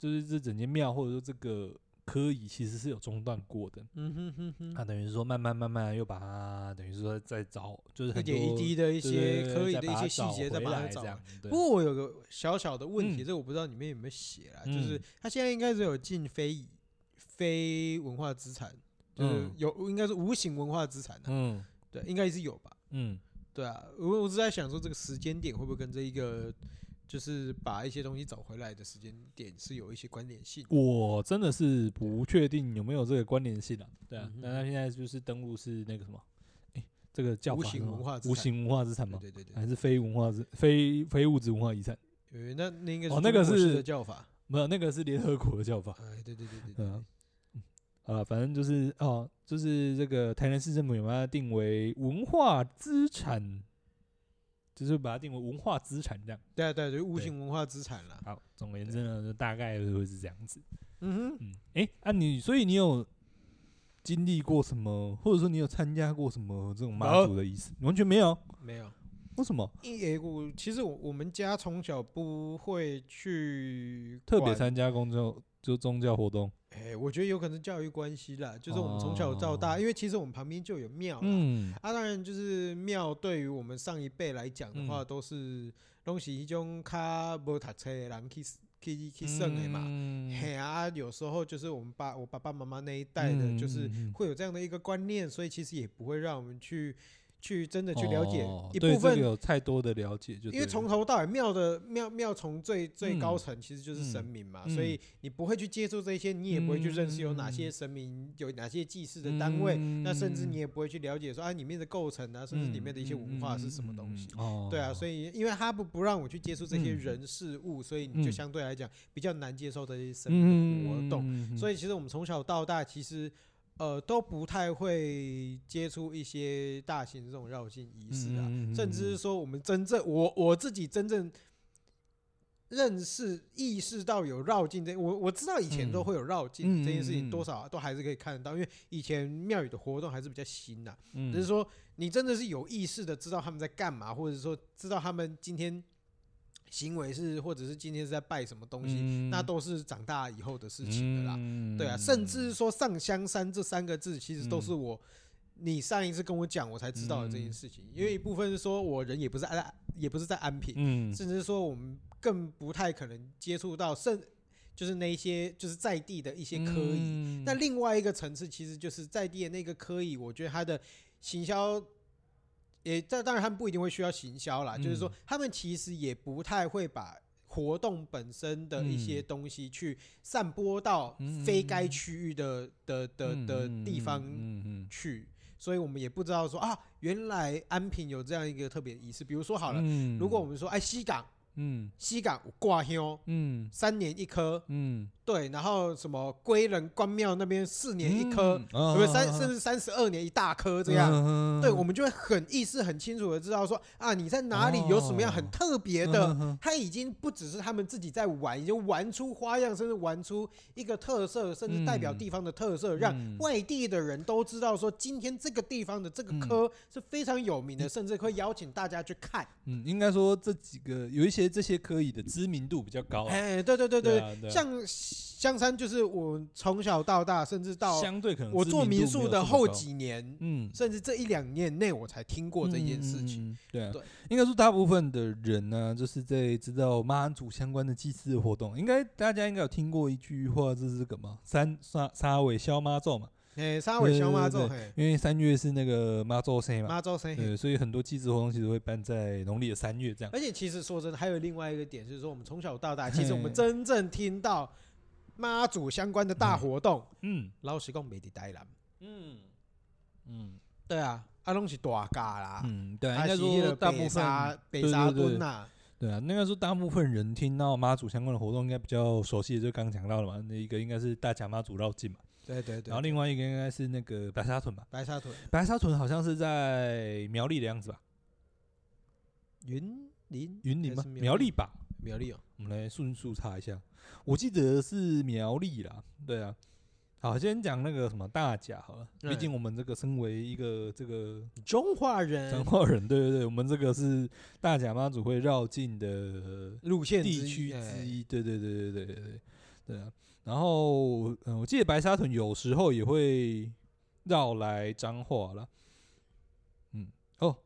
就是这整间庙或者说这个科仪其实是有中断过的。嗯哼哼哼，他等于是说慢慢慢慢又把它等于说再找，就是一点一滴的一些科仪的一些细节再把它找。不过我有个小小的问题，这我不知道里面有没有写啦，就是他现在应该是有进非非文化资产，就是有应该是无形文化资产的。嗯，对，应该是有吧。嗯，对啊，我我是在想说这个时间点会不会跟这一个。就是把一些东西找回来的时间点是有一些关联性。我真的是不确定有没有这个关联性啊。对啊，那他现在就是登录是那个什么？哎，这个叫无形文化无形文化资产吗？对对对，还是非文化资非非物质文化遗产？呃，那那应该是哦，那个是叫法，没有，那个是联合国的叫法。哎，对对对对对。嗯，啊，反正就是哦，就是这个台南市政府有把它定为文化资产。就是把它定为文化资产这样，对对，对，就无形文化资产了。好，总而言之呢，就大概会是这样子。嗯哼，嗯，哎，啊你，所以你有经历过什么，或者说你有参加过什么这种妈祖的意思？完全没有，没有。为什么？因为我其实我我们家从小不会去特别参加公教就宗教活动。哎，我觉得有可能教育关系啦，就是我们从小到大，因为其实我们旁边就有庙，嗯，啊，当然就是庙对于我们上一辈来讲的话，都是东西一种卡无读册的人去去去算的嘛，嘿啊，有时候就是我们爸我爸爸妈妈那一代的，就是会有这样的一个观念，所以其实也不会让我们去。去真的去了解一部分，有太多的了解，就因为从头到尾庙的庙庙从最最高层其实就是神明嘛，所以你不会去接触这些，你也不会去认识有哪些神明，有哪些祭祀的单位，那甚至你也不会去了解说啊里面的构成啊，甚至里面的一些文化是什么东西。对啊，所以因为他不不让我去接触这些人事物，所以你就相对来讲比较难接受这些神明的活动。所以其实我们从小到大其实。呃，都不太会接触一些大型这种绕境仪式啊，嗯嗯嗯、甚至是说我们真正我我自己真正认识意识到有绕境这，我我知道以前都会有绕境这件事情，多少都还是可以看得到，因为以前庙宇的活动还是比较新的，只是说你真的是有意识的知道他们在干嘛，或者说知道他们今天。行为是，或者是今天是在拜什么东西，嗯、那都是长大以后的事情的啦。嗯、对啊，甚至说上香山这三个字，其实都是我，你上一次跟我讲，我才知道的这件事情。嗯、因为一部分是说我人也不是安，也不是在安平，嗯、甚至是说我们更不太可能接触到，甚就是那些就是在地的一些科仪。那、嗯、另外一个层次，其实就是在地的那个科仪，我觉得它的行销。也这当然，他们不一定会需要行销啦，嗯、就是说，他们其实也不太会把活动本身的一些东西去散播到非该区域的的的的地方去，所以我们也不知道说啊，原来安平有这样一个特别仪式，比如说好了，如果我们说哎西港，嗯，西港挂香，嗯，三年一颗，嗯。对，然后什么归仁关庙那边四年一颗，有三甚至三十二年一大颗这样？对，我们就会很意识很清楚的知道说啊，你在哪里有什么样很特别的，他已经不只是他们自己在玩，已经玩出花样，甚至玩出一个特色，甚至代表地方的特色，让外地的人都知道说今天这个地方的这个科是非常有名的，甚至会邀请大家去看。嗯，应该说这几个有一些这些科以的知名度比较高。哎，对对对对，像。香山就是我从小到大，甚至到相对可能我做民宿的后几年，嗯，甚至这一两年内，我才听过这件事情。对啊，应该说大部分的人呢，就是在知道妈祖相关的祭祀活动，应该大家应该有听过一句话，这是这个嘛，三三三尾消妈咒嘛，哎，三尾熊妈祖，因为三月是那个妈祖生嘛，妈祖生，对，所以很多祭祀活动其实会办在农历的三月这样。而且其实说真的，还有另外一个点，就是说我们从小到大，其实我们真正听到。妈祖相关的大活动，嗯，老实讲没得台南，嗯。嗯，对啊，阿拢是大咖啦，嗯，对，应该说大部分北沙墩呐，对啊，应该是大部分人听到妈祖相关的活动，应该比较熟悉的，就刚讲到了嘛，那一个应该是大甲妈祖绕境嘛，对对对，然后另外一个应该是那个白沙屯吧，白沙屯，白沙屯好像是在苗栗的样子吧，云林？云林吗？苗栗？吧，苗栗哦，我们来迅速查一下。我记得是苗栗啦，对啊。好，先讲那个什么大甲好了，毕竟我们这个身为一个这个中华人，中华人，对对对，我们这个是大甲妈祖会绕境的路线地区之一，对对对对对对对。对啊。然后，嗯，我记得白沙屯有时候也会绕来彰化了。嗯，哦，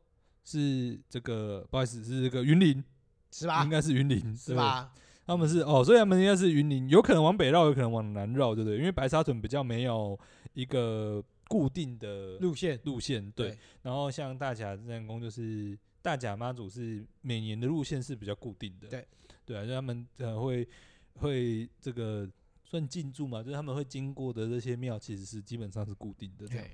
是这个，不好意思，是这个云林，是吧？应该是云林，是吧？他们是哦，所以他们应该是云林，有可能往北绕，有可能往南绕，对不对？因为白沙屯比较没有一个固定的路线，路线对。对，然后像大甲镇筱宫，就是大甲妈祖是每年的路线是比较固定的，对对啊，就他们呃会会这个。算进驻嘛，就是他们会经过的这些庙，其实是基本上是固定的。对，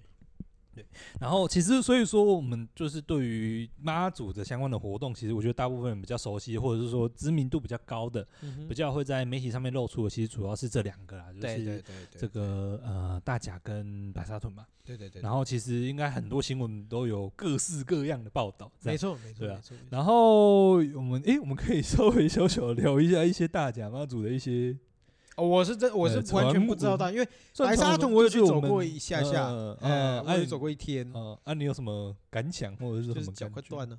对。然后其实所以说，我们就是对于妈祖的相关的活动，其实我觉得大部分人比较熟悉，或者是说知名度比较高的，嗯、比较会在媒体上面露出的，其实主要是这两个啦，就是这个呃大甲跟白沙屯嘛。对对对。然后其实应该很多新闻都有各式各样的报道。没错没错。对啊。然后我们诶，我们可以稍微小小聊一下一些大甲妈祖的一些。哦，我是真，我是完全不知道他，因为白沙屯我有去走过一下下，呃，我有走过一天。呃，啊，你有什么感想或者是什么？脚快断了。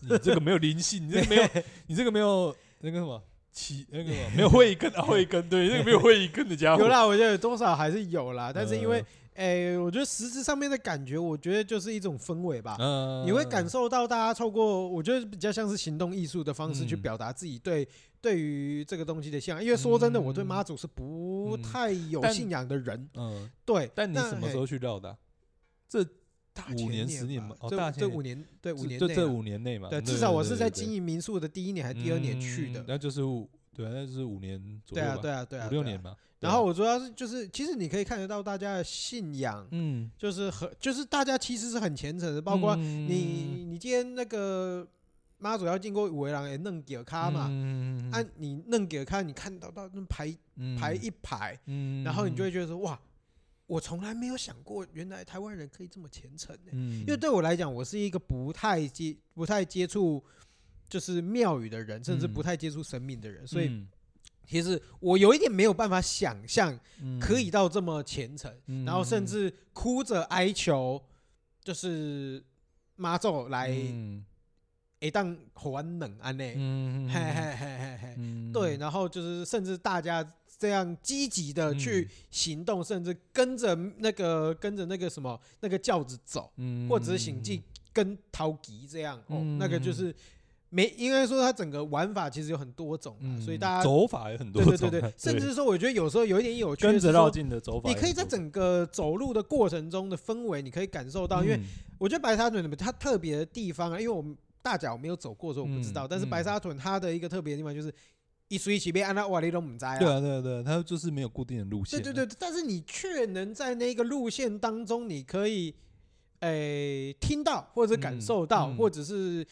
你这个没有灵性，你这个没有，你这个没有那个什么起那个没有慧根啊，慧根对，那个没有慧根的家伙。有啦，我觉得多少还是有啦，但是因为。哎、欸，我觉得实质上面的感觉，我觉得就是一种氛围吧。嗯，你会感受到大家透过，我觉得比较像是行动艺术的方式去表达自己对对于这个东西的信仰。因为说真的，我对妈祖是不太有信仰的人。嗯，对。但你什么时候去绕的、啊？这五年、十年嘛？这，大这五年，对，五年，就这五年内嘛。对，至少我是在经营民宿的第一年还是第二年去的。那就是五，对，那就是五年左右吧。对啊，对啊，对啊，五六年嘛。然后我主要是就是，其实你可以看得到大家的信仰，嗯，就是很就是大家其实是很虔诚的，包括你你今天那个妈祖要经过五维廊也弄给卡嘛，按你弄给卡，你看到到那排排一排，然后你就会觉得说哇，我从来没有想过原来台湾人可以这么虔诚嗯，因为对我来讲，我是一个不太接不太接触就是庙宇的人，甚至不太接触神明的人，所以。其实我有一点没有办法想象，可以到这么虔诚，嗯、然后甚至哭着哀求，就是妈祖来，一当还冷安内，嘿嘿嘿嘿嘿，对，然后就是甚至大家这样积极的去行动，嗯、甚至跟着那个跟着那个什么那个轿子走，嗯、或者是行进跟陶吉这样，哦，那个就是。没，应该说它整个玩法其实有很多种，所以大家走法有很多种，对对对，甚至说我觉得有时候有一点有趣，跟着绕境的走法，你可以在整个走路的过程中的氛围，你可以感受到，因为我觉得白沙屯它特别的地方啊，因为我们大甲我没有走过，所以我不知道，但是白沙屯它的一个特别的地方就是一随起被按照瓦里龙姆在啊，对啊对啊对，它就是没有固定的路线，对对对，但是你却能在那个路线当中，你可以诶听到或者感受到，或者是。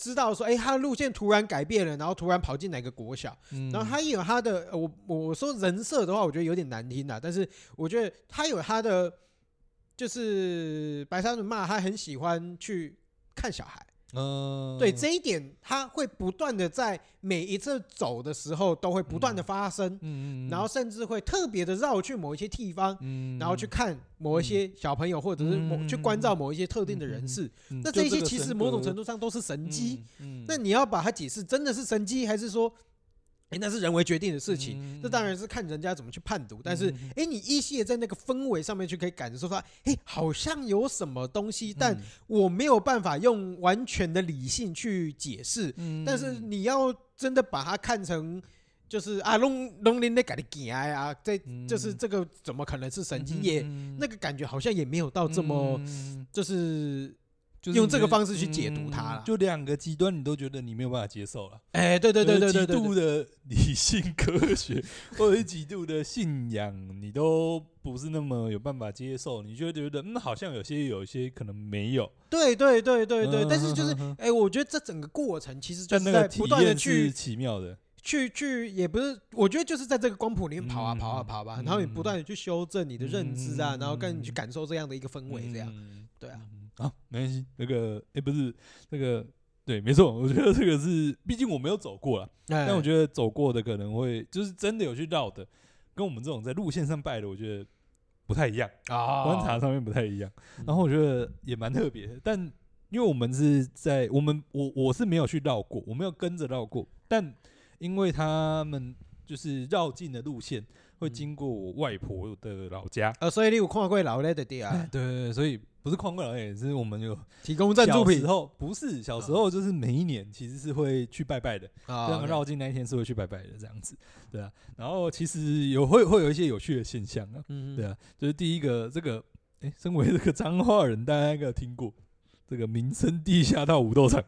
知道说，哎、欸，他的路线突然改变了，然后突然跑进哪个国小，嗯、然后他也有他的，我我说人设的话，我觉得有点难听啦，但是我觉得他有他的，就是白山人骂他很喜欢去看小孩。嗯，对这一点，他会不断的在每一次走的时候都会不断的发生，嗯，然后甚至会特别的绕去某一些地方，嗯，然后去看某一些小朋友，或者是某去关照某一些特定的人士，那这些其实某种程度上都是神迹，那你要把它解释真的是神机，还是说？哎，那是人为决定的事情，这当然是看人家怎么去判读。但是，哎，你依稀的在那个氛围上面去可以感受到，哎，好像有什么东西，但我没有办法用完全的理性去解释。但是你要真的把它看成，就是啊，龙龙林的改的惊啊，这就是这个怎么可能是神经？也那个感觉好像也没有到这么，就是。用这个方式去解读它了，就两个极端，你都觉得你没有办法接受了。哎，对对对对对，极度的理性科学 或者是极度的信仰，你都不是那么有办法接受。你就会觉得，嗯，好像有些有一些可能没有。对对对对对，但是就是，哎，我觉得这整个过程其实就是在不断的去奇妙的，去去也不是，我觉得就是在这个光谱里面跑啊跑啊跑吧，然后你不断的去修正你的认知啊，然后跟你去感受这样的一个氛围，这样，对啊。啊，没关系，那个，哎，不是那个，对，没错，我觉得这个是，毕竟我没有走过了，但我觉得走过的可能会，就是真的有去绕的，跟我们这种在路线上拜的，我觉得不太一样啊，观察上面不太一样，然后我觉得也蛮特别，但因为我们是在我们我我是没有去绕过，我没有跟着绕过，但因为他们就是绕进的路线会经过我外婆的老家。呃，所以你有看过老嘞的地啊？对对对，所以不是看过老嘞，是我们有提供赞助品。小时候不是小时候，就是每一年其实是会去拜拜的。啊，绕境那一天是会去拜拜的，这样子，对啊。然后其实有会会有一些有趣的现象啊，嗯，对啊，就是第一个这个，哎，身为这个彰化人，大家应该有听过这个民生地下道武斗场。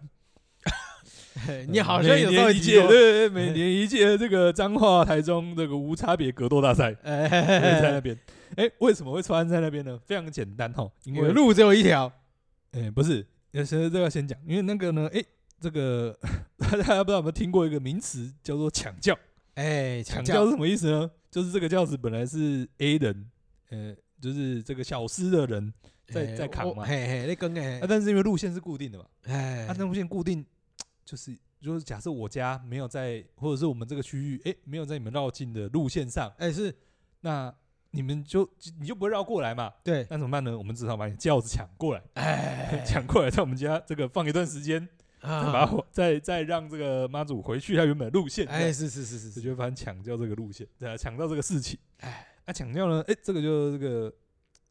你好像有一届，对对对，每年一届这个彰化台中这个无差别格斗大赛，在那边。哎，为什么会发生在那边呢？非常简单哈，因为路只有一条。哎，不是，现在这个要先讲，因为那个呢，哎，这个 大家不知道有没有听过一个名词叫做抢教？哎，抢教是什么意思呢？就是这个轿子本来是 A 人，呃，就是这个小司的人在在扛嘛，嘿嘿，那跟哎，但是因为路线是固定的嘛，哎，那路线固定。就是，就是假设我家没有在，或者是我们这个区域，哎，没有在你们绕境的路线上，哎，是，那你们就你就不会绕过来嘛？对，那怎么办呢？我们只好把你轿子抢过来，哎，抢过来在我们家这个放一段时间，啊，再把再再让这个妈祖回去他原本的路线，哎，是是是是，就觉得反正抢掉这个路线，对啊，抢到这个事情，哎，那抢掉呢？哎，这个就这个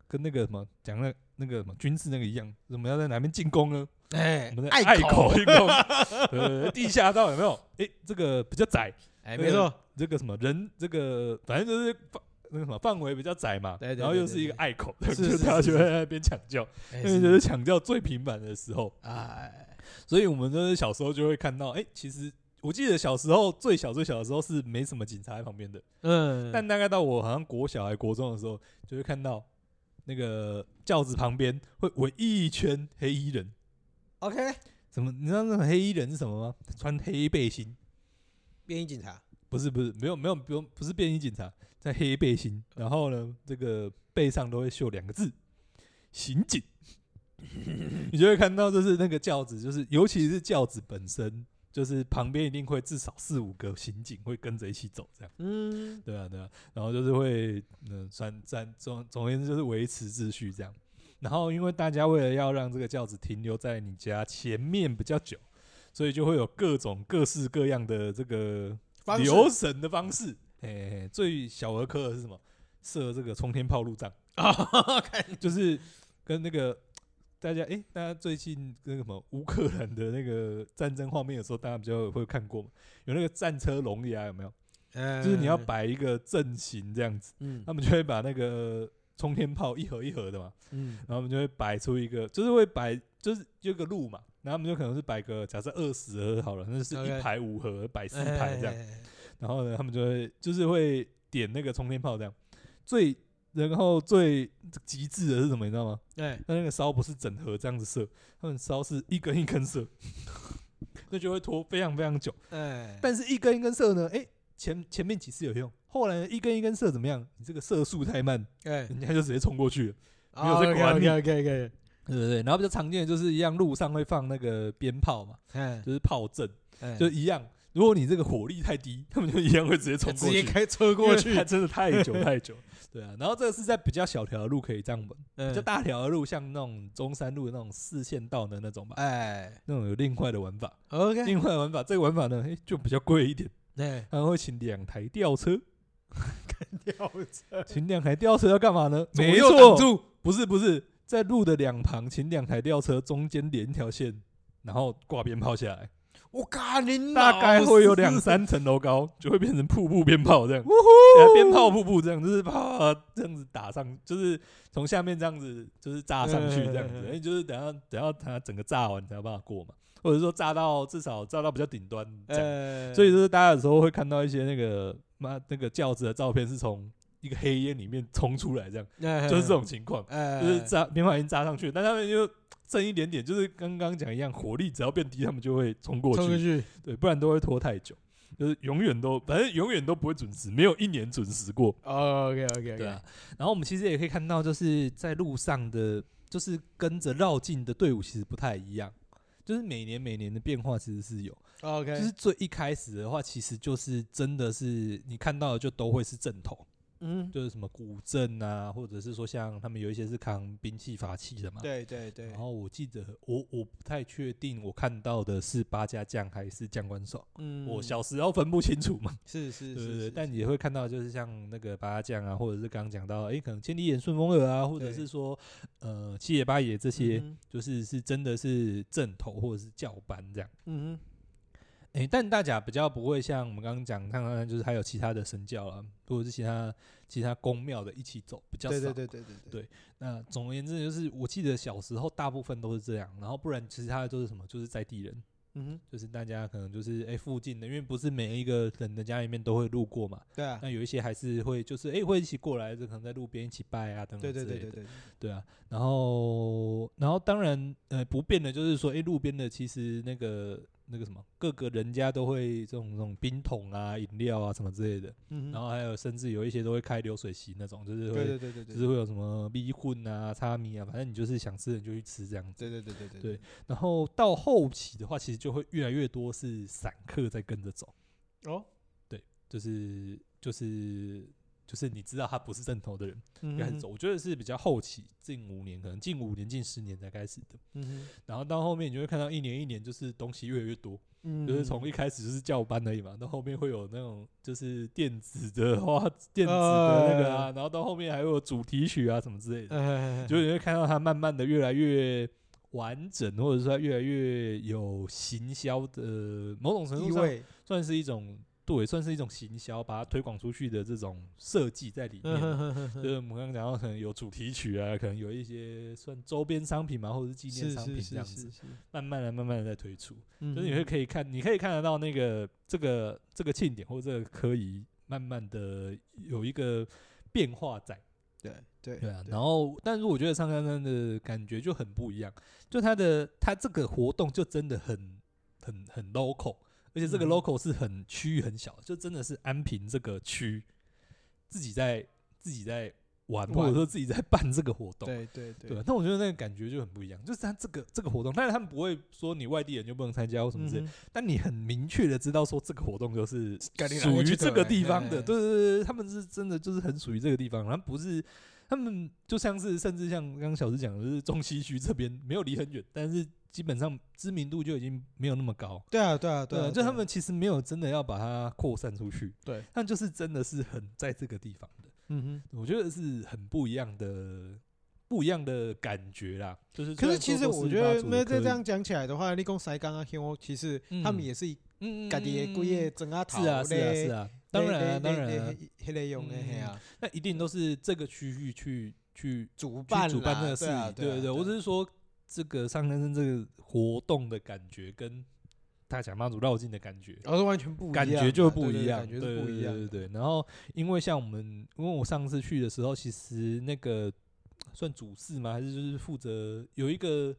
跟那个什么讲那那个什么军事那个一样，我们要在哪边进攻呢？哎，我们的隘口。一口，呃，地下道有没有？哎、欸，这个比较窄，没错，这个什么人，这个反正就是范那个什么范围比较窄嘛，对对对对对，然后又是一个隘口，是是是是，就 大家就会在那边抢轿，因为就是抢轿最频繁的时候，哎，所以我们就是小时候就会看到，哎、欸，其实我记得小时候最小最小的时候是没什么警察在旁边的，嗯，但大概到我好像国小还国中的时候，就会看到那个轿子旁边会围一圈黑衣人。OK，什么？你知道那种黑衣人是什么吗？穿黑背心，便衣警察？不是，不是，没有，没有，不用，不是便衣警察，在黑背心，然后呢，这个背上都会绣两个字“刑警”，你就会看到，就是那个轿子，就是尤其是轿子本身，就是旁边一定会至少四五个刑警会跟着一起走，这样。嗯，对啊，对啊，然后就是会，嗯，算算总总而言之就是维持秩序这样。然后，因为大家为了要让这个轿子停留在你家前面比较久，所以就会有各种各式各样的这个留神的方式。哎，最小儿科的是什么？设这个冲天炮路障 啊，就是跟那个大家哎，大家最近那个什么乌克兰的那个战争画面的时候，大家比较会看过嘛？有那个战车龙牙有没有？就是你要摆一个阵型这样子，他们就会把那个。冲天炮一盒一盒的嘛，嗯，然后我们就会摆出一个，就是会摆，就是有个路嘛，然后我们就可能是摆个假设二十盒好了，那是一排五盒，摆四排这样，然后呢，他们就会就是会点那个冲天炮这样，最然后最极致的是什么，你知道吗？对，那那个烧不是整盒这样子射，他们烧是一根一根射，那就会拖非常非常久，哎，但是一根一根射呢，哎，前前面几次有用。后来一根一根射怎么样？你这个射速太慢，哎，人家就直接冲过去了，没有在管你。可以可以可以，对对对。然后比较常见的就是一样，路上会放那个鞭炮嘛，就是炮阵，就一样。如果你这个火力太低，他们就一样会直接冲过去，直接开车过去，还真的太久太久。对啊，然后这个是在比较小条的路可以这样玩，比较大条的路，像那种中山路的那种四线道的那种吧，哎，那种有另外的玩法。OK，另外的玩法，这个玩法呢，哎，就比较贵一点。对，他们会请两台吊车。吊车，请两台吊车要干嘛呢？没错，不是不是，在路的两旁，请两台吊车中间连一条线，然后挂鞭炮下来。我靠，大概会有两三层楼高，就会变成瀑布鞭炮这样。鞭炮瀑布这样，就是啪这样子打上，就是从下面这样子，就是炸上去这样子。因为就是等下等下它整个炸完才有办法过嘛，或者说炸到至少炸到比较顶端这样。所以就是大家有时候会看到一些那个。妈，那个轿子的照片是从一个黑烟里面冲出来，这样就是这种情况，就是炸鞭炮已经炸上去，但他们就剩一点点，就是刚刚讲一样，火力只要变低，他们就会冲过去，对，不然都会拖太久，就是永远都反正永远都不会准时，没有一年准时过。OK OK OK，对啊。然后我们其实也可以看到，就是在路上的，就是跟着绕境的队伍其实不太一样。就是每年每年的变化其实是有，OK，就是最一开始的话，其实就是真的是你看到的就都会是正头，嗯，就是什么古镇啊，或者是说像他们有一些是扛兵器法器的嘛。对对对。然后我记得我我不太确定我看到的是八家将还是将官手。嗯。我小时候分不清楚嘛。是是是。但也会看到就是像那个八家将啊，或者是刚刚讲到，哎，可能千里眼、顺风耳啊，或者是说呃七爷八爷这些，就是是真的是正头或者是教班这样。嗯哼。哎，但大甲比较不会像我们刚刚讲，看看就是还有其他的神教啊，或者是其他其他宫庙的一起走，比较少。对对对对对对。对，那总而言之，就是我记得小时候大部分都是这样，然后不然其他的都是什么，就是在地人。嗯哼，就是大家可能就是哎附近的，因为不是每一个人的家里面都会路过嘛。对啊。那有一些还是会就是哎会一起过来，就可能在路边一起拜啊等等之类的。对对对对对。对啊，然后然后当然呃不变的就是说哎路边的其实那个。那个什么，各个人家都会这种这种冰桶啊、饮料啊什么之类的，嗯、然后还有甚至有一些都会开流水席那种，就是会，对对对对对就是会有什么米混啊、叉米啊，反正你就是想吃你就去吃这样子。对对对对对，对。然后到后期的话，其实就会越来越多是散客在跟着走。哦，对，就是就是。就是你知道他不是正头的人开始走，我觉得是比较后期，近五年可能近五年近十年才开始的。嗯，然后到后面你就会看到一年一年就是东西越来越多，就是从一开始就是教班而已嘛，到后面会有那种就是电子的 话，电子的那个啊，然后到后面还会有主题曲啊什么之类的，就你会看到它慢慢的越来越完整，或者说越来越有行销的某种程度上算是一种。对，算是一种行销，把它推广出去的这种设计在里面。就是我们刚刚讲到，可能有主题曲啊，可能有一些算周边商品嘛，或者是纪念商品这样子，慢慢的、慢慢的在推出。就是你会可以看，你可以看得到那个这个这个庆典或者这个科仪，慢慢的有一个变化在。对对对啊。然后，但是我觉得上山山的感觉就很不一样，就它的它这个活动就真的很很很 local。而且这个 local 是很区域很小，就真的是安平这个区自己在自己在玩，或者说自己在办这个活动。对对对。对，但我觉得那个感觉就很不一样，就是他这个这个活动，但是他们不会说你外地人就不能参加或什么之类，但你很明确的知道说这个活动就是属于这个地方的。对对对，他们是真的就是很属于这个地方，然后不是他们就像是甚至像刚刚小石讲的，就是中西区这边没有离很远，但是。基本上知名度就已经没有那么高。对啊，对啊，对啊，就他们其实没有真的要把它扩散出去。对，但就是真的是很在这个地方的。嗯哼，我觉得是很不一样的，不一样的感觉啦。就是，可是其实我觉得，那这样讲起来的话，立功塞刚啊，其实他们也是嗯嗯，家己的规个整啊是啊是啊是啊，当然啊当然，黑雷用的黑啊，那一定都是这个区域去去主办主办这个事情。对对对，我只是说。这个上香山这个活动的感觉，跟大甲妈祖绕境的感觉，哦，是完全不一样，感觉就不一样，感觉是不一样，对对对。然后，因为像我们，因为我上次去的时候，其实那个算主事吗？还是就是负责有一个。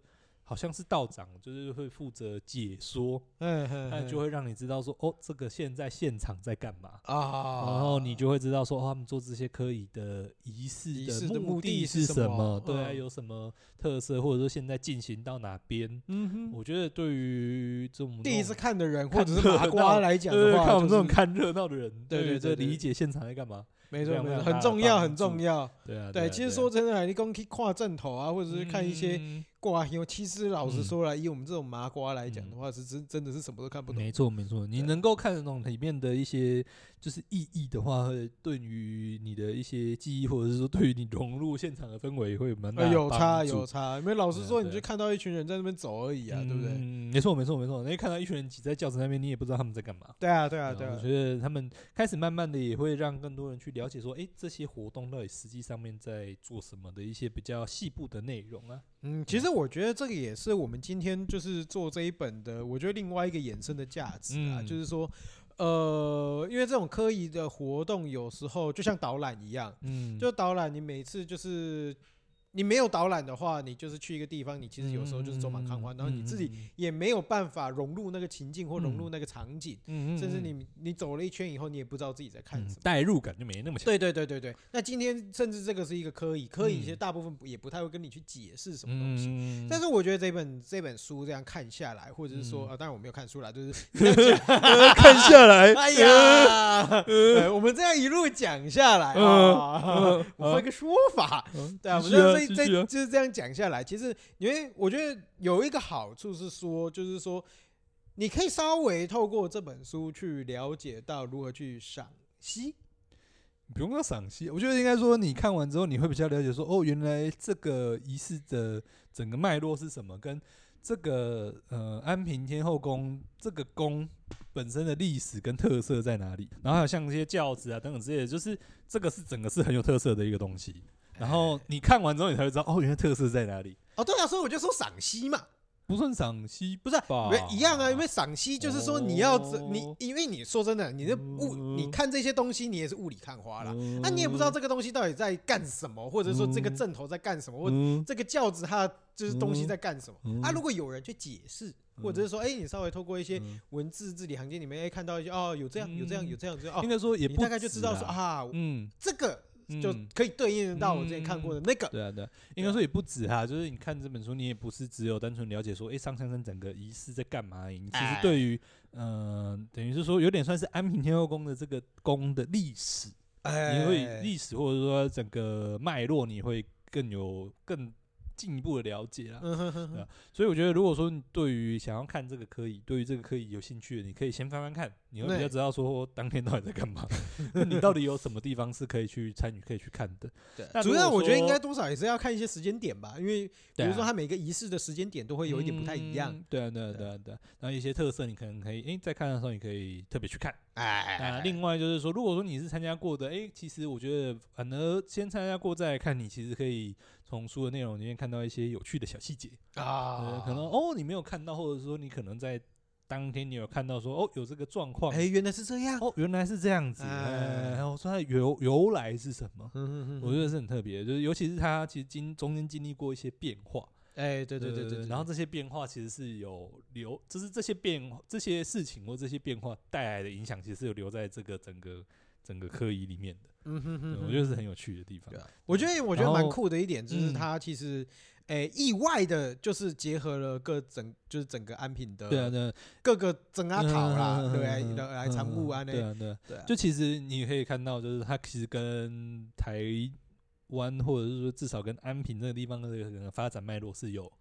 好像是道长，就是会负责解说，那就会让你知道说，哦，这个现在现场在干嘛啊？然后你就会知道说，哦，他们做这些科仪的仪式的目的是什么？对啊，有什么特色，或者说现在进行到哪边？嗯哼，我觉得对于这种第一次看的人，或者是麻瓜来讲的话，看我们这种看热闹的人，对对对，理解现场在干嘛？没错，没错，很重要，很重要。对啊，对，其实说真的，你光去跨阵头啊，或者是看一些。挂，因为其实老实说来，以我们这种麻瓜来讲的话，是真真的是什么都看不懂。没错没错，你能够看得懂里面的一些就是意义的话，会对于你的一些记忆，或者是说对于你融入现场的氛围，会蛮大有差有差。因为老实说，你就看到一群人在那边走而已啊，对不对？没错没错没错，你看到一群人挤在教室那边，你也不知道他们在干嘛。对啊对啊对啊，我觉得他们开始慢慢的也会让更多人去了解说，哎，这些活动到底实际上面在做什么的一些比较细部的内容啊。嗯，其实我觉得这个也是我们今天就是做这一本的，我觉得另外一个衍生的价值啊，就是说，呃，因为这种科仪的活动有时候就像导览一样，嗯，就导览你每次就是你没有导览的话，你就是去一个地方，你其实有时候就是走马看花，然后你自己也没有办法融入那个情境或融入那个场景，甚至你你走了一圈以后，你也不知道自己在看什么，代入感就没那么强。对对对对对。那今天甚至这个是一个科以，科以其实大部分也不太会跟你去解释什么东西。但是我觉得这本这本书这样看下来，或者是说，呃，当然我没有看书啦，就是 看下来。哎呀，我们这样一路讲下来啊，我换个说法，对啊，我觉得。这这就是这样讲下来，其实因为我觉得有一个好处是说，就是说你可以稍微透过这本书去了解到如何去赏析。不用说赏析，我觉得应该说你看完之后，你会比较了解说，哦，原来这个仪式的整个脉络是什么，跟这个呃安平天后宫这个宫本身的历史跟特色在哪里，然后还有像这些轿子啊等等之类的，就是这个是整个是很有特色的一个东西。然后你看完之后，你才会知道哦，原来特色在哪里。哦，对啊，所以我就说赏析嘛，不算赏析，不是一样啊？因为赏析就是说你要你，因为你说真的，你的物，你看这些东西，你也是雾里看花了，那你也不知道这个东西到底在干什么，或者说这个阵头在干什么，或者这个轿子它就是东西在干什么。啊？如果有人去解释，或者是说，哎，你稍微透过一些文字字里行间里面，哎，看到一些哦，有这样，有这样，有这样，这样，应该说也你大概就知道说啊，嗯，这个。就可以对应到我之前看过的那个。对啊，对，应该说也不止哈，就是你看这本书，你也不是只有单纯了解说，哎，上香山整个仪式在干嘛？你其实对于，嗯，等于是说有点算是安平天后宫的这个宫的历史，你会历史或者说整个脉络，你会更有更。进一步的了解啦，所以我觉得，如果说你对于想要看这个科以，对于这个科以有兴趣的，你可以先翻翻看，你会比较知道说当天到底在干嘛，你到底有什么地方是可以去参与、可以去看的。对，主要我觉得应该多少也是要看一些时间点吧，因为比如说它每个仪式的时间点都会有一点不太一样。对啊，对啊，对啊，对。然后一些特色，你可能可以诶，在看的时候你可以特别去看。哎，那另外就是说，如果说你是参加过的，诶，其实我觉得反而先参加过再来看，你其实可以。从书的内容里面看到一些有趣的小细节啊，可能哦你没有看到，或者说你可能在当天你有看到说哦有这个状况，哎原来是这样，哦原来是这样子，哎我说它由由来是什么？我觉得是很特别，就是尤其是它其实经中间经历过一些变化，哎对对对对，然后这些变化其实是有留，就是这些变这些事情或这些变化带来的影响，其实是有留在这个整个整个科仪里面的。嗯哼哼，我觉得是很有趣的地方。对啊，我觉得我觉得蛮酷的一点就是它其实，诶，意外的就是结合了各整就是整个安平的对啊对各个整阿桃啦，对来常务啊那对啊对啊，就其实你可以看到，就是它其实跟台湾或者是说至少跟安平这个地方的这个发展脉络是有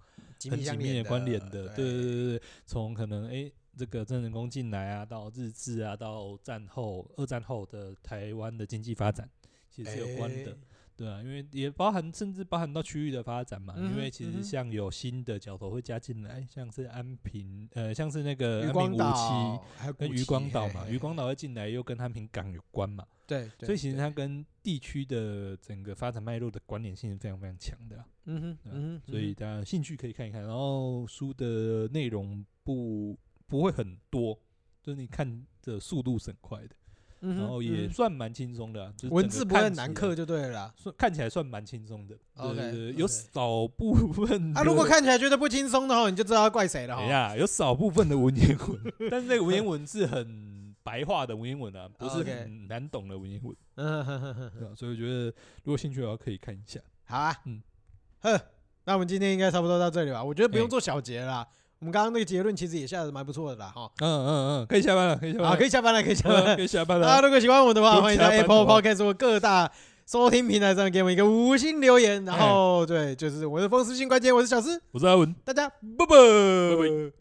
很紧密的关联的。对对对对，从可能诶。这个郑成功进来啊，到日治啊，到战后二战后的台湾的经济发展，其实是有关的，欸、对啊，因为也包含甚至包含到区域的发展嘛，嗯、因为其实像有新的角头会加进来，像是安平，呃，像是那个安平乌七跟渔光岛嘛，渔光岛会进来又跟安平港有关嘛，对，所以其实它跟地区的整个发展脉络的关联性是非常非常强的、啊，嗯哼，嗯哼，所以大家兴趣可以看一看，然后书的内容不。不会很多，就是你看的速度是很快的，然后也算蛮轻松的，文字不会很难刻就对了，算看起来算蛮轻松的。OK，有少部分啊，如果看起来觉得不轻松的话，你就知道要怪谁了。等一下，有少部分的文言文，但是那个文言文是很白话的文言文啊，不是很难懂的文言文。嗯，所以我觉得如果兴趣的话可以看一下。好啊，嗯，呵，那我们今天应该差不多到这里吧？我觉得不用做小结了。我们刚刚那个结论其实也下的蛮不错的啦，哈。嗯嗯嗯，可以下班了，可以下班了，可以下班了，可以下班了，可以下班了。大家如果喜欢我的话，欢迎在 Apple Podcast 或各大收听平台上给我们一个五星留言。然后，对，就是我是风湿性关节，我是小诗，我是阿文，大家拜拜。